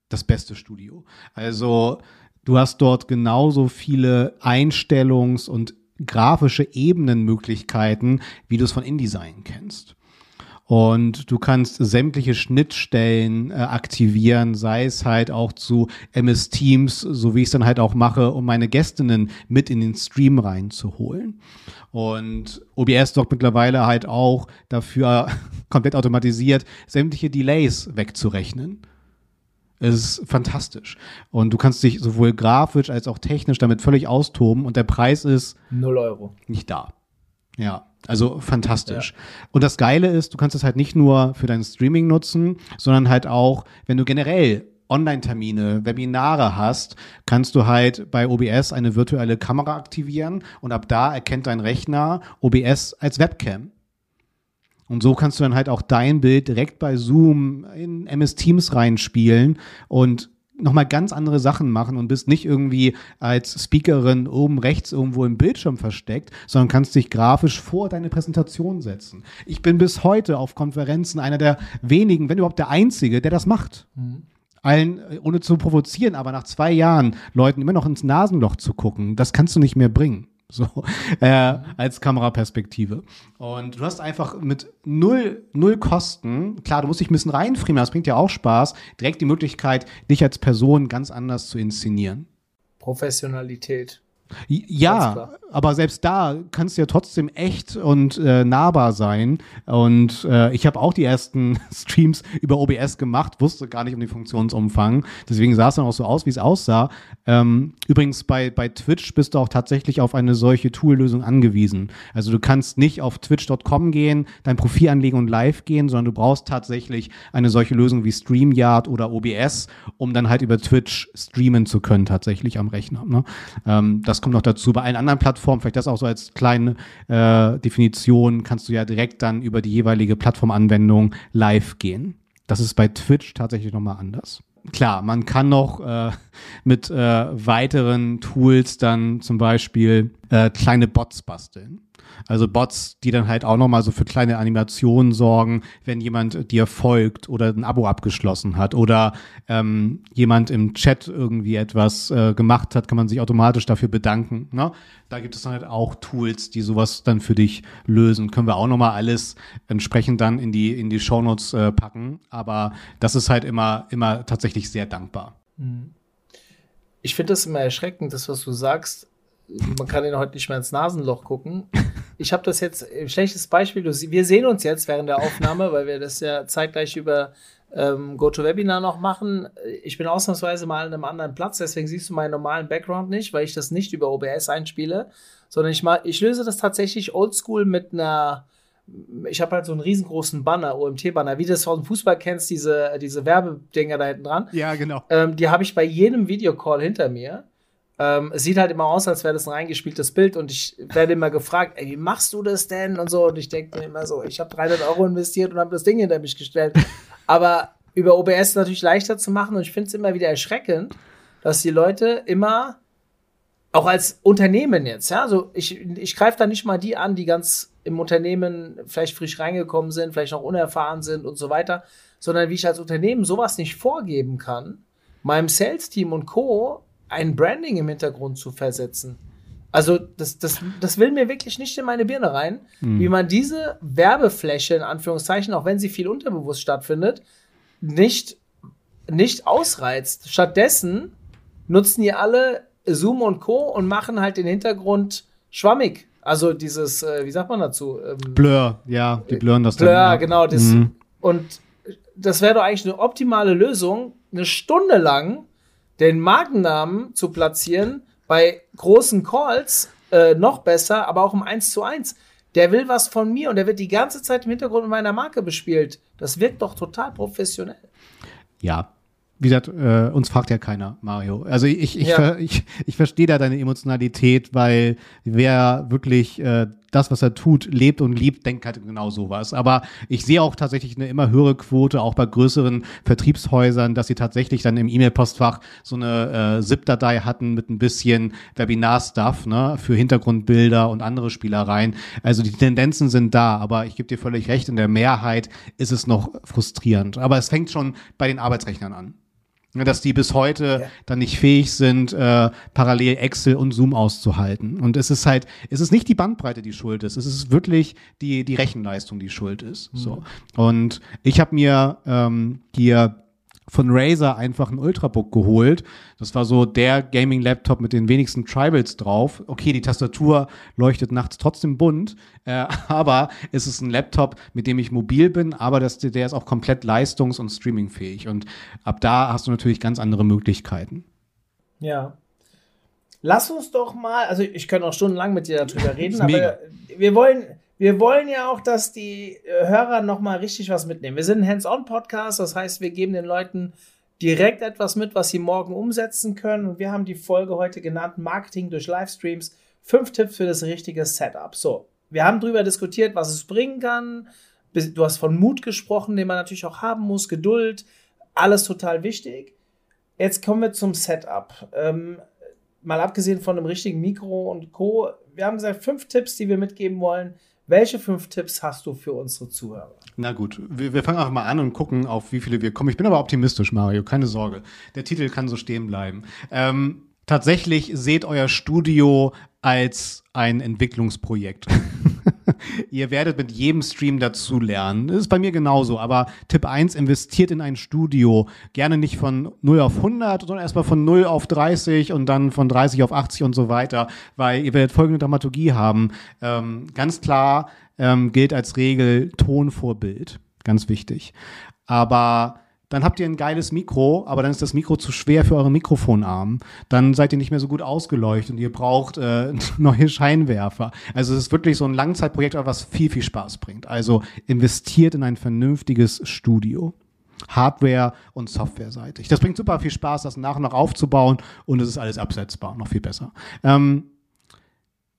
das beste Studio. Also du hast dort genauso viele Einstellungs- und grafische Ebenenmöglichkeiten, wie du es von InDesign kennst. Und du kannst sämtliche Schnittstellen äh, aktivieren, sei es halt auch zu MS Teams, so wie ich es dann halt auch mache, um meine Gästinnen mit in den Stream reinzuholen. Und OBS sorgt mittlerweile halt auch dafür, komplett automatisiert, sämtliche Delays wegzurechnen. Es ist fantastisch. Und du kannst dich sowohl grafisch als auch technisch damit völlig austoben und der Preis ist null Euro. Nicht da. Ja. Also fantastisch. Ja. Und das Geile ist, du kannst es halt nicht nur für dein Streaming nutzen, sondern halt auch, wenn du generell Online-Termine, Webinare hast, kannst du halt bei OBS eine virtuelle Kamera aktivieren und ab da erkennt dein Rechner OBS als Webcam. Und so kannst du dann halt auch dein Bild direkt bei Zoom in MS Teams reinspielen und nochmal ganz andere Sachen machen und bist nicht irgendwie als Speakerin oben rechts irgendwo im Bildschirm versteckt, sondern kannst dich grafisch vor deine Präsentation setzen. Ich bin bis heute auf Konferenzen einer der wenigen, wenn überhaupt der Einzige, der das macht. Mhm allen, ohne zu provozieren, aber nach zwei Jahren Leuten immer noch ins Nasenloch zu gucken, das kannst du nicht mehr bringen so äh, als Kameraperspektive. Und du hast einfach mit null, null Kosten, klar, du musst dich ein bisschen reinfriemeln, das bringt ja auch Spaß, direkt die Möglichkeit, dich als Person ganz anders zu inszenieren. Professionalität. Ja, aber selbst da kannst du ja trotzdem echt und äh, nahbar sein. Und äh, ich habe auch die ersten Streams über OBS gemacht, wusste gar nicht um den Funktionsumfang. Deswegen sah es dann auch so aus, wie es aussah. Ähm, übrigens, bei, bei Twitch bist du auch tatsächlich auf eine solche Tool-Lösung angewiesen. Also du kannst nicht auf twitch.com gehen, dein Profil anlegen und live gehen, sondern du brauchst tatsächlich eine solche Lösung wie StreamYard oder OBS, um dann halt über Twitch streamen zu können, tatsächlich am Rechner. Ne? Ähm, das kommt noch dazu. Bei allen anderen Plattformen, vielleicht das auch so als kleine äh, Definition, kannst du ja direkt dann über die jeweilige Plattformanwendung live gehen. Das ist bei Twitch tatsächlich nochmal anders. Klar, man kann noch äh, mit äh, weiteren Tools dann zum Beispiel äh, kleine Bots basteln. Also Bots, die dann halt auch nochmal so für kleine Animationen sorgen, wenn jemand dir folgt oder ein Abo abgeschlossen hat oder ähm, jemand im Chat irgendwie etwas äh, gemacht hat, kann man sich automatisch dafür bedanken. Ne? Da gibt es dann halt auch Tools, die sowas dann für dich lösen. Können wir auch nochmal alles entsprechend dann in die, in die Shownotes äh, packen. Aber das ist halt immer, immer tatsächlich sehr dankbar. Mhm. Ich finde das immer erschreckend, das, was du sagst man kann ihn heute nicht mehr ins Nasenloch gucken. Ich habe das jetzt, ein schlechtes Beispiel, wir sehen uns jetzt während der Aufnahme, weil wir das ja zeitgleich über ähm, GoToWebinar noch machen. Ich bin ausnahmsweise mal an einem anderen Platz, deswegen siehst du meinen normalen Background nicht, weil ich das nicht über OBS einspiele, sondern ich, mal, ich löse das tatsächlich oldschool mit einer ich habe halt so einen riesengroßen Banner, OMT-Banner, wie du das aus dem Fußball kennst, diese, diese Werbedinger da hinten dran. Ja, genau. Ähm, die habe ich bei jedem Videocall hinter mir. Ähm, es sieht halt immer aus, als wäre das ein reingespieltes Bild und ich werde immer gefragt, ey, wie machst du das denn und so und ich denke mir immer so, ich habe 300 Euro investiert und habe das Ding hinter mich gestellt. Aber über OBS ist natürlich leichter zu machen und ich finde es immer wieder erschreckend, dass die Leute immer auch als Unternehmen jetzt, ja, also ich, ich greife da nicht mal die an, die ganz im Unternehmen vielleicht frisch reingekommen sind, vielleicht noch unerfahren sind und so weiter, sondern wie ich als Unternehmen sowas nicht vorgeben kann, meinem Sales-Team und Co ein Branding im Hintergrund zu versetzen. Also das, das, das will mir wirklich nicht in meine Birne rein, mhm. wie man diese Werbefläche, in Anführungszeichen, auch wenn sie viel unterbewusst stattfindet, nicht, nicht ausreizt. Stattdessen nutzen die alle Zoom und Co. und machen halt den Hintergrund schwammig. Also dieses, äh, wie sagt man dazu? Ähm, Blur, ja, die blurren das Blur, dann. Blur, genau. Das, mhm. Und das wäre doch eigentlich eine optimale Lösung, eine Stunde lang den Markennamen zu platzieren bei großen Calls äh, noch besser, aber auch im 1 zu 1. Der will was von mir und der wird die ganze Zeit im Hintergrund meiner Marke bespielt. Das wirkt doch total professionell. Ja, wie gesagt, äh, uns fragt ja keiner, Mario. Also ich, ich, ja. ich, ich verstehe da deine Emotionalität, weil wer wirklich äh, das, was er tut, lebt und liebt, denkt halt genau sowas. Aber ich sehe auch tatsächlich eine immer höhere Quote, auch bei größeren Vertriebshäusern, dass sie tatsächlich dann im E-Mail-Postfach so eine äh, ZIP-Datei hatten mit ein bisschen Webinar-Stuff, ne, für Hintergrundbilder und andere Spielereien. Also die Tendenzen sind da, aber ich gebe dir völlig recht, in der Mehrheit ist es noch frustrierend. Aber es fängt schon bei den Arbeitsrechnern an dass die bis heute ja. dann nicht fähig sind, äh, parallel Excel und Zoom auszuhalten. Und es ist halt, es ist nicht die Bandbreite, die schuld ist, es ist wirklich die, die Rechenleistung, die schuld ist. Mhm. So. Und ich habe mir ähm, hier von Razer einfach ein Ultrabook geholt. Das war so der Gaming-Laptop mit den wenigsten Tribals drauf. Okay, die Tastatur leuchtet nachts trotzdem bunt, äh, aber es ist ein Laptop, mit dem ich mobil bin, aber das, der ist auch komplett leistungs- und streamingfähig. Und ab da hast du natürlich ganz andere Möglichkeiten. Ja. Lass uns doch mal, also ich könnte auch stundenlang mit dir darüber reden, aber wir wollen, wir wollen ja auch, dass die äh, Hörer noch mal richtig was mitnehmen. Wir sind ein Hands-on-Podcast, das heißt, wir geben den Leuten direkt etwas mit, was sie morgen umsetzen können. Und wir haben die Folge heute genannt Marketing durch Livestreams. Fünf Tipps für das richtige Setup. So, wir haben darüber diskutiert, was es bringen kann. Du hast von Mut gesprochen, den man natürlich auch haben muss, Geduld, alles total wichtig. Jetzt kommen wir zum Setup. Ähm, mal abgesehen von einem richtigen Mikro und Co. Wir haben gesagt, fünf Tipps, die wir mitgeben wollen. Welche fünf Tipps hast du für unsere Zuhörer? Na gut, wir, wir, fangen einfach mal an und gucken, auf wie viele wir kommen. Ich bin aber optimistisch, Mario, keine Sorge. Der Titel kann so stehen bleiben. Ähm, tatsächlich seht euer Studio als ein Entwicklungsprojekt. Ihr werdet mit jedem Stream dazu lernen. Das ist bei mir genauso. Aber Tipp 1, investiert in ein Studio. Gerne nicht von 0 auf 100, sondern erstmal von 0 auf 30 und dann von 30 auf 80 und so weiter. Weil ihr werdet folgende Dramaturgie haben. Ähm, ganz klar ähm, gilt als Regel Ton vor Bild. Ganz wichtig. Aber dann habt ihr ein geiles Mikro, aber dann ist das Mikro zu schwer für euren Mikrofonarm. Dann seid ihr nicht mehr so gut ausgeleuchtet und ihr braucht äh, neue Scheinwerfer. Also es ist wirklich so ein Langzeitprojekt, was viel, viel Spaß bringt. Also investiert in ein vernünftiges Studio. Hardware- und Software-seitig. Das bringt super viel Spaß, das nach und nach aufzubauen und es ist alles absetzbar, noch viel besser. Ähm,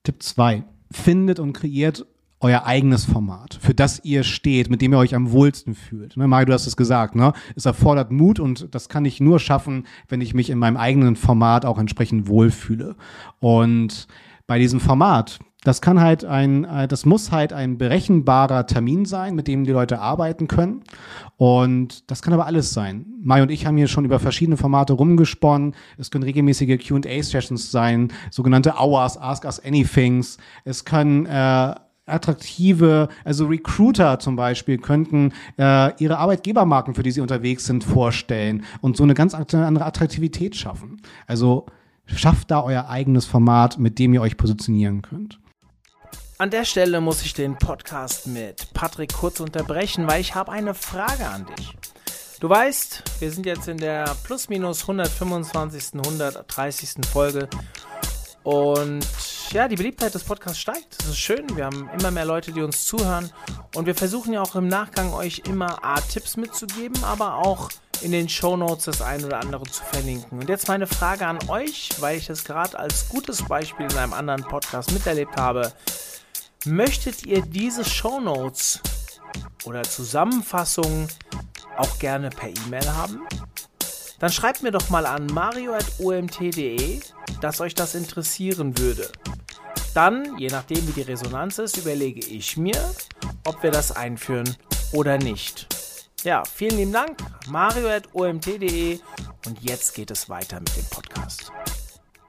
Tipp 2. Findet und kreiert euer eigenes Format, für das ihr steht, mit dem ihr euch am wohlsten fühlt. Ne, Mario, du hast es gesagt, ne? Es erfordert Mut und das kann ich nur schaffen, wenn ich mich in meinem eigenen Format auch entsprechend wohlfühle. Und bei diesem Format, das kann halt ein, äh, das muss halt ein berechenbarer Termin sein, mit dem die Leute arbeiten können. Und das kann aber alles sein. Mai und ich haben hier schon über verschiedene Formate rumgesponnen. Es können regelmäßige Q&A-Sessions sein, sogenannte Hours, Ask Us Anythings. Es können äh, attraktive, also Recruiter zum Beispiel könnten äh, ihre Arbeitgebermarken, für die sie unterwegs sind, vorstellen und so eine ganz andere Attraktivität schaffen. Also schafft da euer eigenes Format, mit dem ihr euch positionieren könnt. An der Stelle muss ich den Podcast mit Patrick kurz unterbrechen, weil ich habe eine Frage an dich. Du weißt, wir sind jetzt in der plus minus 125. 130. Folge und ja, die Beliebtheit des Podcasts steigt. Das ist schön. Wir haben immer mehr Leute, die uns zuhören. Und wir versuchen ja auch im Nachgang euch immer A, Tipps mitzugeben, aber auch in den Show Notes das ein oder andere zu verlinken. Und jetzt meine Frage an euch, weil ich das gerade als gutes Beispiel in einem anderen Podcast miterlebt habe. Möchtet ihr diese Show Notes oder Zusammenfassungen auch gerne per E-Mail haben? Dann schreibt mir doch mal an mario.omt.de, dass euch das interessieren würde. Dann, je nachdem wie die Resonanz ist, überlege ich mir, ob wir das einführen oder nicht. Ja, vielen lieben Dank, mario.omt.de und jetzt geht es weiter mit dem Podcast.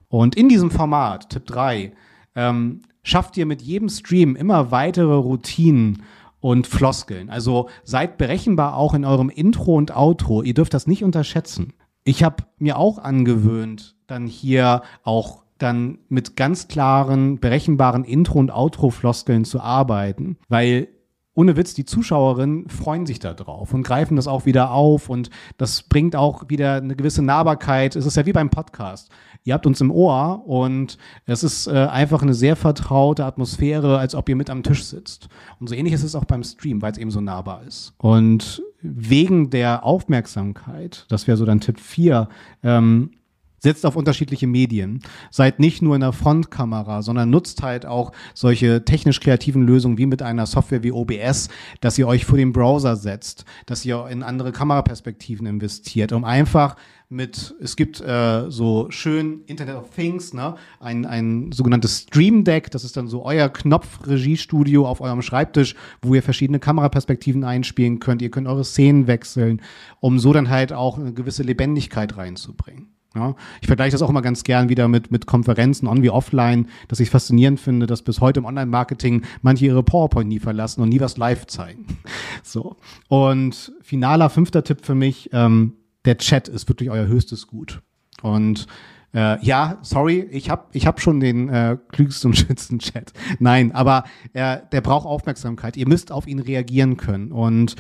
Und in diesem Format, Tipp 3, ähm, schafft ihr mit jedem Stream immer weitere Routinen und Floskeln. Also seid berechenbar auch in eurem Intro und Outro. Ihr dürft das nicht unterschätzen. Ich habe mir auch angewöhnt, dann hier auch dann mit ganz klaren, berechenbaren Intro- und Outro-Floskeln zu arbeiten, weil ohne Witz, die Zuschauerinnen freuen sich da drauf und greifen das auch wieder auf und das bringt auch wieder eine gewisse Nahbarkeit. Es ist ja wie beim Podcast. Ihr habt uns im Ohr und es ist äh, einfach eine sehr vertraute Atmosphäre, als ob ihr mit am Tisch sitzt. Und so ähnlich ist es auch beim Stream, weil es eben so nahbar ist. Und wegen der Aufmerksamkeit, das wäre so dann Tipp 4, ähm, setzt auf unterschiedliche Medien. Seid nicht nur in der Frontkamera, sondern nutzt halt auch solche technisch kreativen Lösungen wie mit einer Software wie OBS, dass ihr euch vor den Browser setzt, dass ihr in andere Kameraperspektiven investiert, um einfach mit, es gibt äh, so schön Internet of Things, ne? ein, ein sogenanntes Stream Deck, das ist dann so euer Knopf-Regiestudio auf eurem Schreibtisch, wo ihr verschiedene Kameraperspektiven einspielen könnt. Ihr könnt eure Szenen wechseln, um so dann halt auch eine gewisse Lebendigkeit reinzubringen. Ja, ich vergleiche das auch immer ganz gern wieder mit, mit Konferenzen on wie offline, dass ich faszinierend finde, dass bis heute im Online-Marketing manche ihre PowerPoint nie verlassen und nie was live zeigen. So. Und finaler fünfter Tipp für mich, ähm, der Chat ist wirklich euer höchstes Gut. Und äh, ja, sorry, ich habe ich hab schon den äh, klügsten und schönsten Chat. Nein, aber äh, der braucht Aufmerksamkeit. Ihr müsst auf ihn reagieren können. Und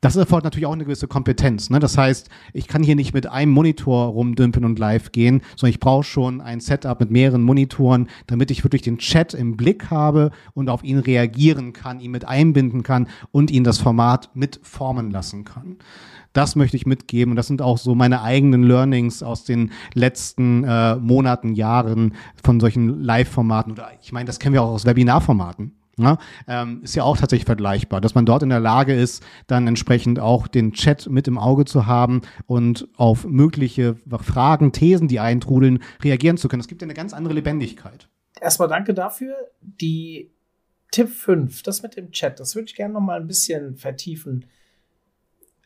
das erfordert natürlich auch eine gewisse Kompetenz. Ne? Das heißt, ich kann hier nicht mit einem Monitor rumdümpeln und live gehen, sondern ich brauche schon ein Setup mit mehreren Monitoren, damit ich wirklich den Chat im Blick habe und auf ihn reagieren kann, ihn mit einbinden kann und ihn das Format mitformen lassen kann. Das möchte ich mitgeben und das sind auch so meine eigenen Learnings aus den letzten äh, Monaten, Jahren von solchen Live-Formaten. Oder ich meine, das kennen wir auch aus Webinarformaten. Ja, ähm, ist ja auch tatsächlich vergleichbar, dass man dort in der Lage ist, dann entsprechend auch den Chat mit im Auge zu haben und auf mögliche Fragen, Thesen, die eintrudeln, reagieren zu können. Es gibt ja eine ganz andere Lebendigkeit. Erstmal danke dafür. Die Tipp 5, das mit dem Chat, das würde ich gerne noch mal ein bisschen vertiefen.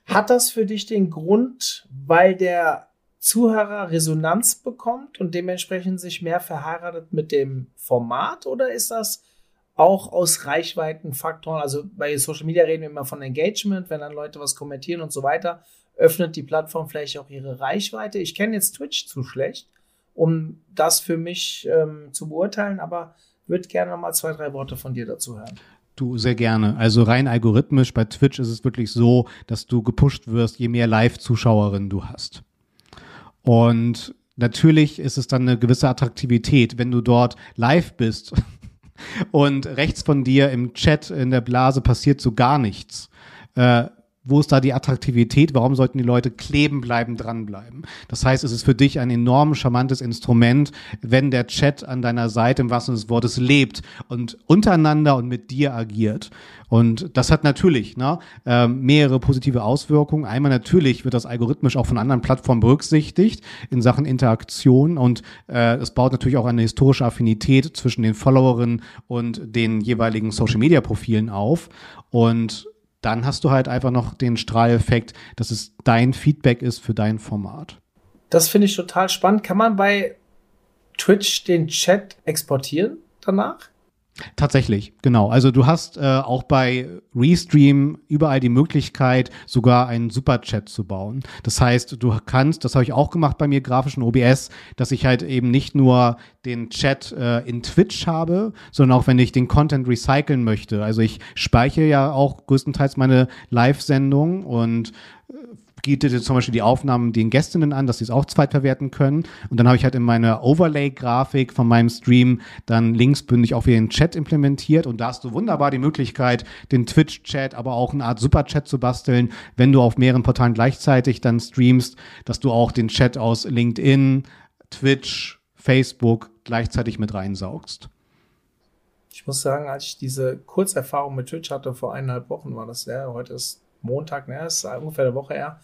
Hat das für dich den Grund, weil der Zuhörer Resonanz bekommt und dementsprechend sich mehr verheiratet mit dem Format oder ist das auch aus Reichweitenfaktoren, also bei Social Media reden wir immer von Engagement, wenn dann Leute was kommentieren und so weiter, öffnet die Plattform vielleicht auch ihre Reichweite. Ich kenne jetzt Twitch zu schlecht, um das für mich ähm, zu beurteilen, aber würde gerne mal zwei, drei Worte von dir dazu hören. Du, sehr gerne. Also rein algorithmisch bei Twitch ist es wirklich so, dass du gepusht wirst, je mehr Live-Zuschauerinnen du hast. Und natürlich ist es dann eine gewisse Attraktivität, wenn du dort live bist und rechts von dir im Chat in der Blase passiert so gar nichts. Äh, wo ist da die Attraktivität? Warum sollten die Leute kleben bleiben, dranbleiben? Das heißt, es ist für dich ein enorm charmantes Instrument, wenn der Chat an deiner Seite im Sinne des Wortes lebt und untereinander und mit dir agiert. Und das hat natürlich ne, äh, mehrere positive Auswirkungen. Einmal natürlich wird das algorithmisch auch von anderen Plattformen berücksichtigt in Sachen Interaktion und äh, es baut natürlich auch eine historische Affinität zwischen den Followerinnen und den jeweiligen Social-Media-Profilen auf. Und dann hast du halt einfach noch den Strahleffekt, dass es dein Feedback ist für dein Format. Das finde ich total spannend. Kann man bei Twitch den Chat exportieren danach? Tatsächlich, genau. Also du hast äh, auch bei Restream überall die Möglichkeit, sogar einen Superchat zu bauen. Das heißt, du kannst, das habe ich auch gemacht bei mir grafischen OBS, dass ich halt eben nicht nur den Chat äh, in Twitch habe, sondern auch wenn ich den Content recyceln möchte. Also ich speichere ja auch größtenteils meine Live-Sendung und bietet zum Beispiel die Aufnahmen den Gästinnen an, dass sie es auch zweitverwerten können. Und dann habe ich halt in meiner Overlay-Grafik von meinem Stream dann linksbündig auch wieder den Chat implementiert. Und da hast du wunderbar die Möglichkeit, den Twitch-Chat, aber auch eine Art Super-Chat zu basteln, wenn du auf mehreren Portalen gleichzeitig dann streamst, dass du auch den Chat aus LinkedIn, Twitch, Facebook gleichzeitig mit reinsaugst. Ich muss sagen, als ich diese Kurzerfahrung mit Twitch hatte, vor eineinhalb Wochen war das ja, heute ist Montag, ne, ist ungefähr eine Woche her.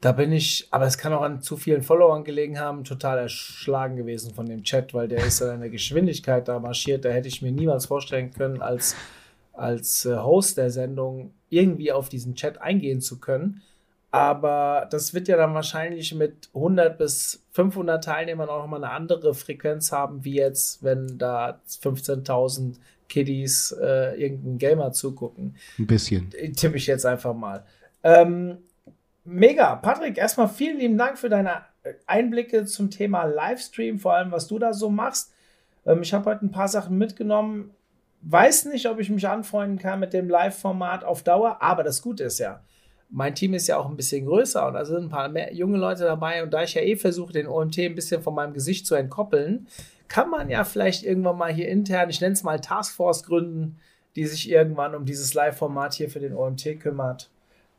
Da bin ich, aber es kann auch an zu vielen Followern gelegen haben, total erschlagen gewesen von dem Chat, weil der ist in der Geschwindigkeit da marschiert. Da hätte ich mir niemals vorstellen können, als, als äh, Host der Sendung irgendwie auf diesen Chat eingehen zu können. Aber das wird ja dann wahrscheinlich mit 100 bis 500 Teilnehmern auch nochmal eine andere Frequenz haben, wie jetzt, wenn da 15.000 Kiddies äh, irgendeinen Gamer zugucken. Ein bisschen. Tippe ich jetzt einfach mal. Ähm, mega. Patrick, erstmal vielen lieben Dank für deine Einblicke zum Thema Livestream, vor allem was du da so machst. Ähm, ich habe heute ein paar Sachen mitgenommen. Weiß nicht, ob ich mich anfreunden kann mit dem Live-Format auf Dauer, aber das Gute ist ja, mein Team ist ja auch ein bisschen größer und da sind ein paar junge Leute dabei und da ich ja eh versuche, den OMT ein bisschen von meinem Gesicht zu entkoppeln, kann man ja vielleicht irgendwann mal hier intern, ich nenne es mal Taskforce gründen, die sich irgendwann um dieses Live-Format hier für den OMT kümmert.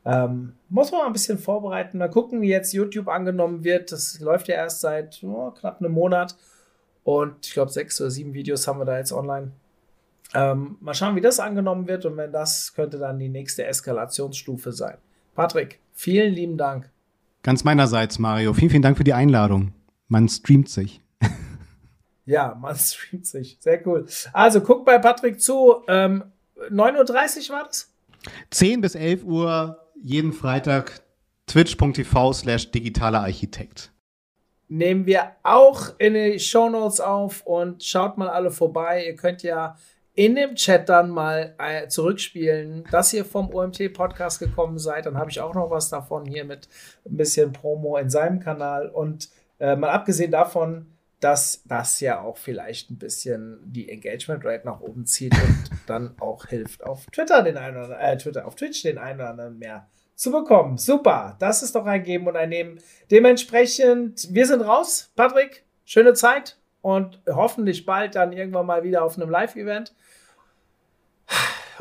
Ähm, muss man mal ein bisschen vorbereiten. Mal gucken, wie jetzt YouTube angenommen wird. Das läuft ja erst seit oh, knapp einem Monat. Und ich glaube, sechs oder sieben Videos haben wir da jetzt online. Ähm, mal schauen, wie das angenommen wird. Und wenn das, könnte dann die nächste Eskalationsstufe sein. Patrick, vielen lieben Dank. Ganz meinerseits, Mario. Vielen, vielen Dank für die Einladung. Man streamt sich. Ja, man streamt sich. Sehr cool. Also guck bei Patrick zu. Ähm, 9.30 Uhr war das? 10 bis 11 Uhr jeden Freitag twitch.tv slash digitaler Architekt. Nehmen wir auch in die Show Notes auf und schaut mal alle vorbei. Ihr könnt ja in dem Chat dann mal äh, zurückspielen, dass ihr vom OMT-Podcast gekommen seid. Dann habe ich auch noch was davon hier mit ein bisschen Promo in seinem Kanal. Und äh, mal abgesehen davon, dass das ja auch vielleicht ein bisschen die Engagement Rate nach oben zieht und dann auch hilft, auf Twitter den einen oder äh, Twitter, auf Twitch den einen oder anderen mehr zu bekommen. Super, das ist doch ein Geben und ein Nehmen. Dementsprechend, wir sind raus. Patrick, schöne Zeit und hoffentlich bald dann irgendwann mal wieder auf einem Live-Event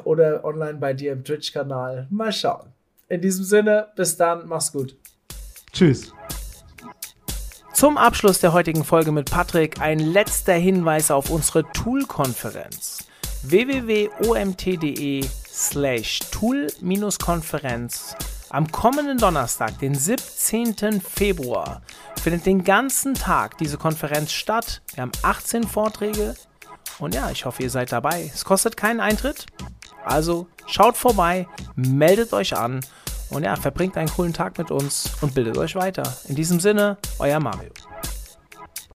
oder online bei dir im Twitch-Kanal. Mal schauen. In diesem Sinne, bis dann, mach's gut. Tschüss. Zum Abschluss der heutigen Folge mit Patrick ein letzter Hinweis auf unsere Tool-Konferenz www.omt.de slash tool-konferenz am kommenden Donnerstag, den 17. Februar, findet den ganzen Tag diese Konferenz statt. Wir haben 18 Vorträge und ja, ich hoffe, ihr seid dabei. Es kostet keinen Eintritt, also schaut vorbei, meldet euch an und ja, verbringt einen coolen Tag mit uns und bildet euch weiter. In diesem Sinne, euer Mario.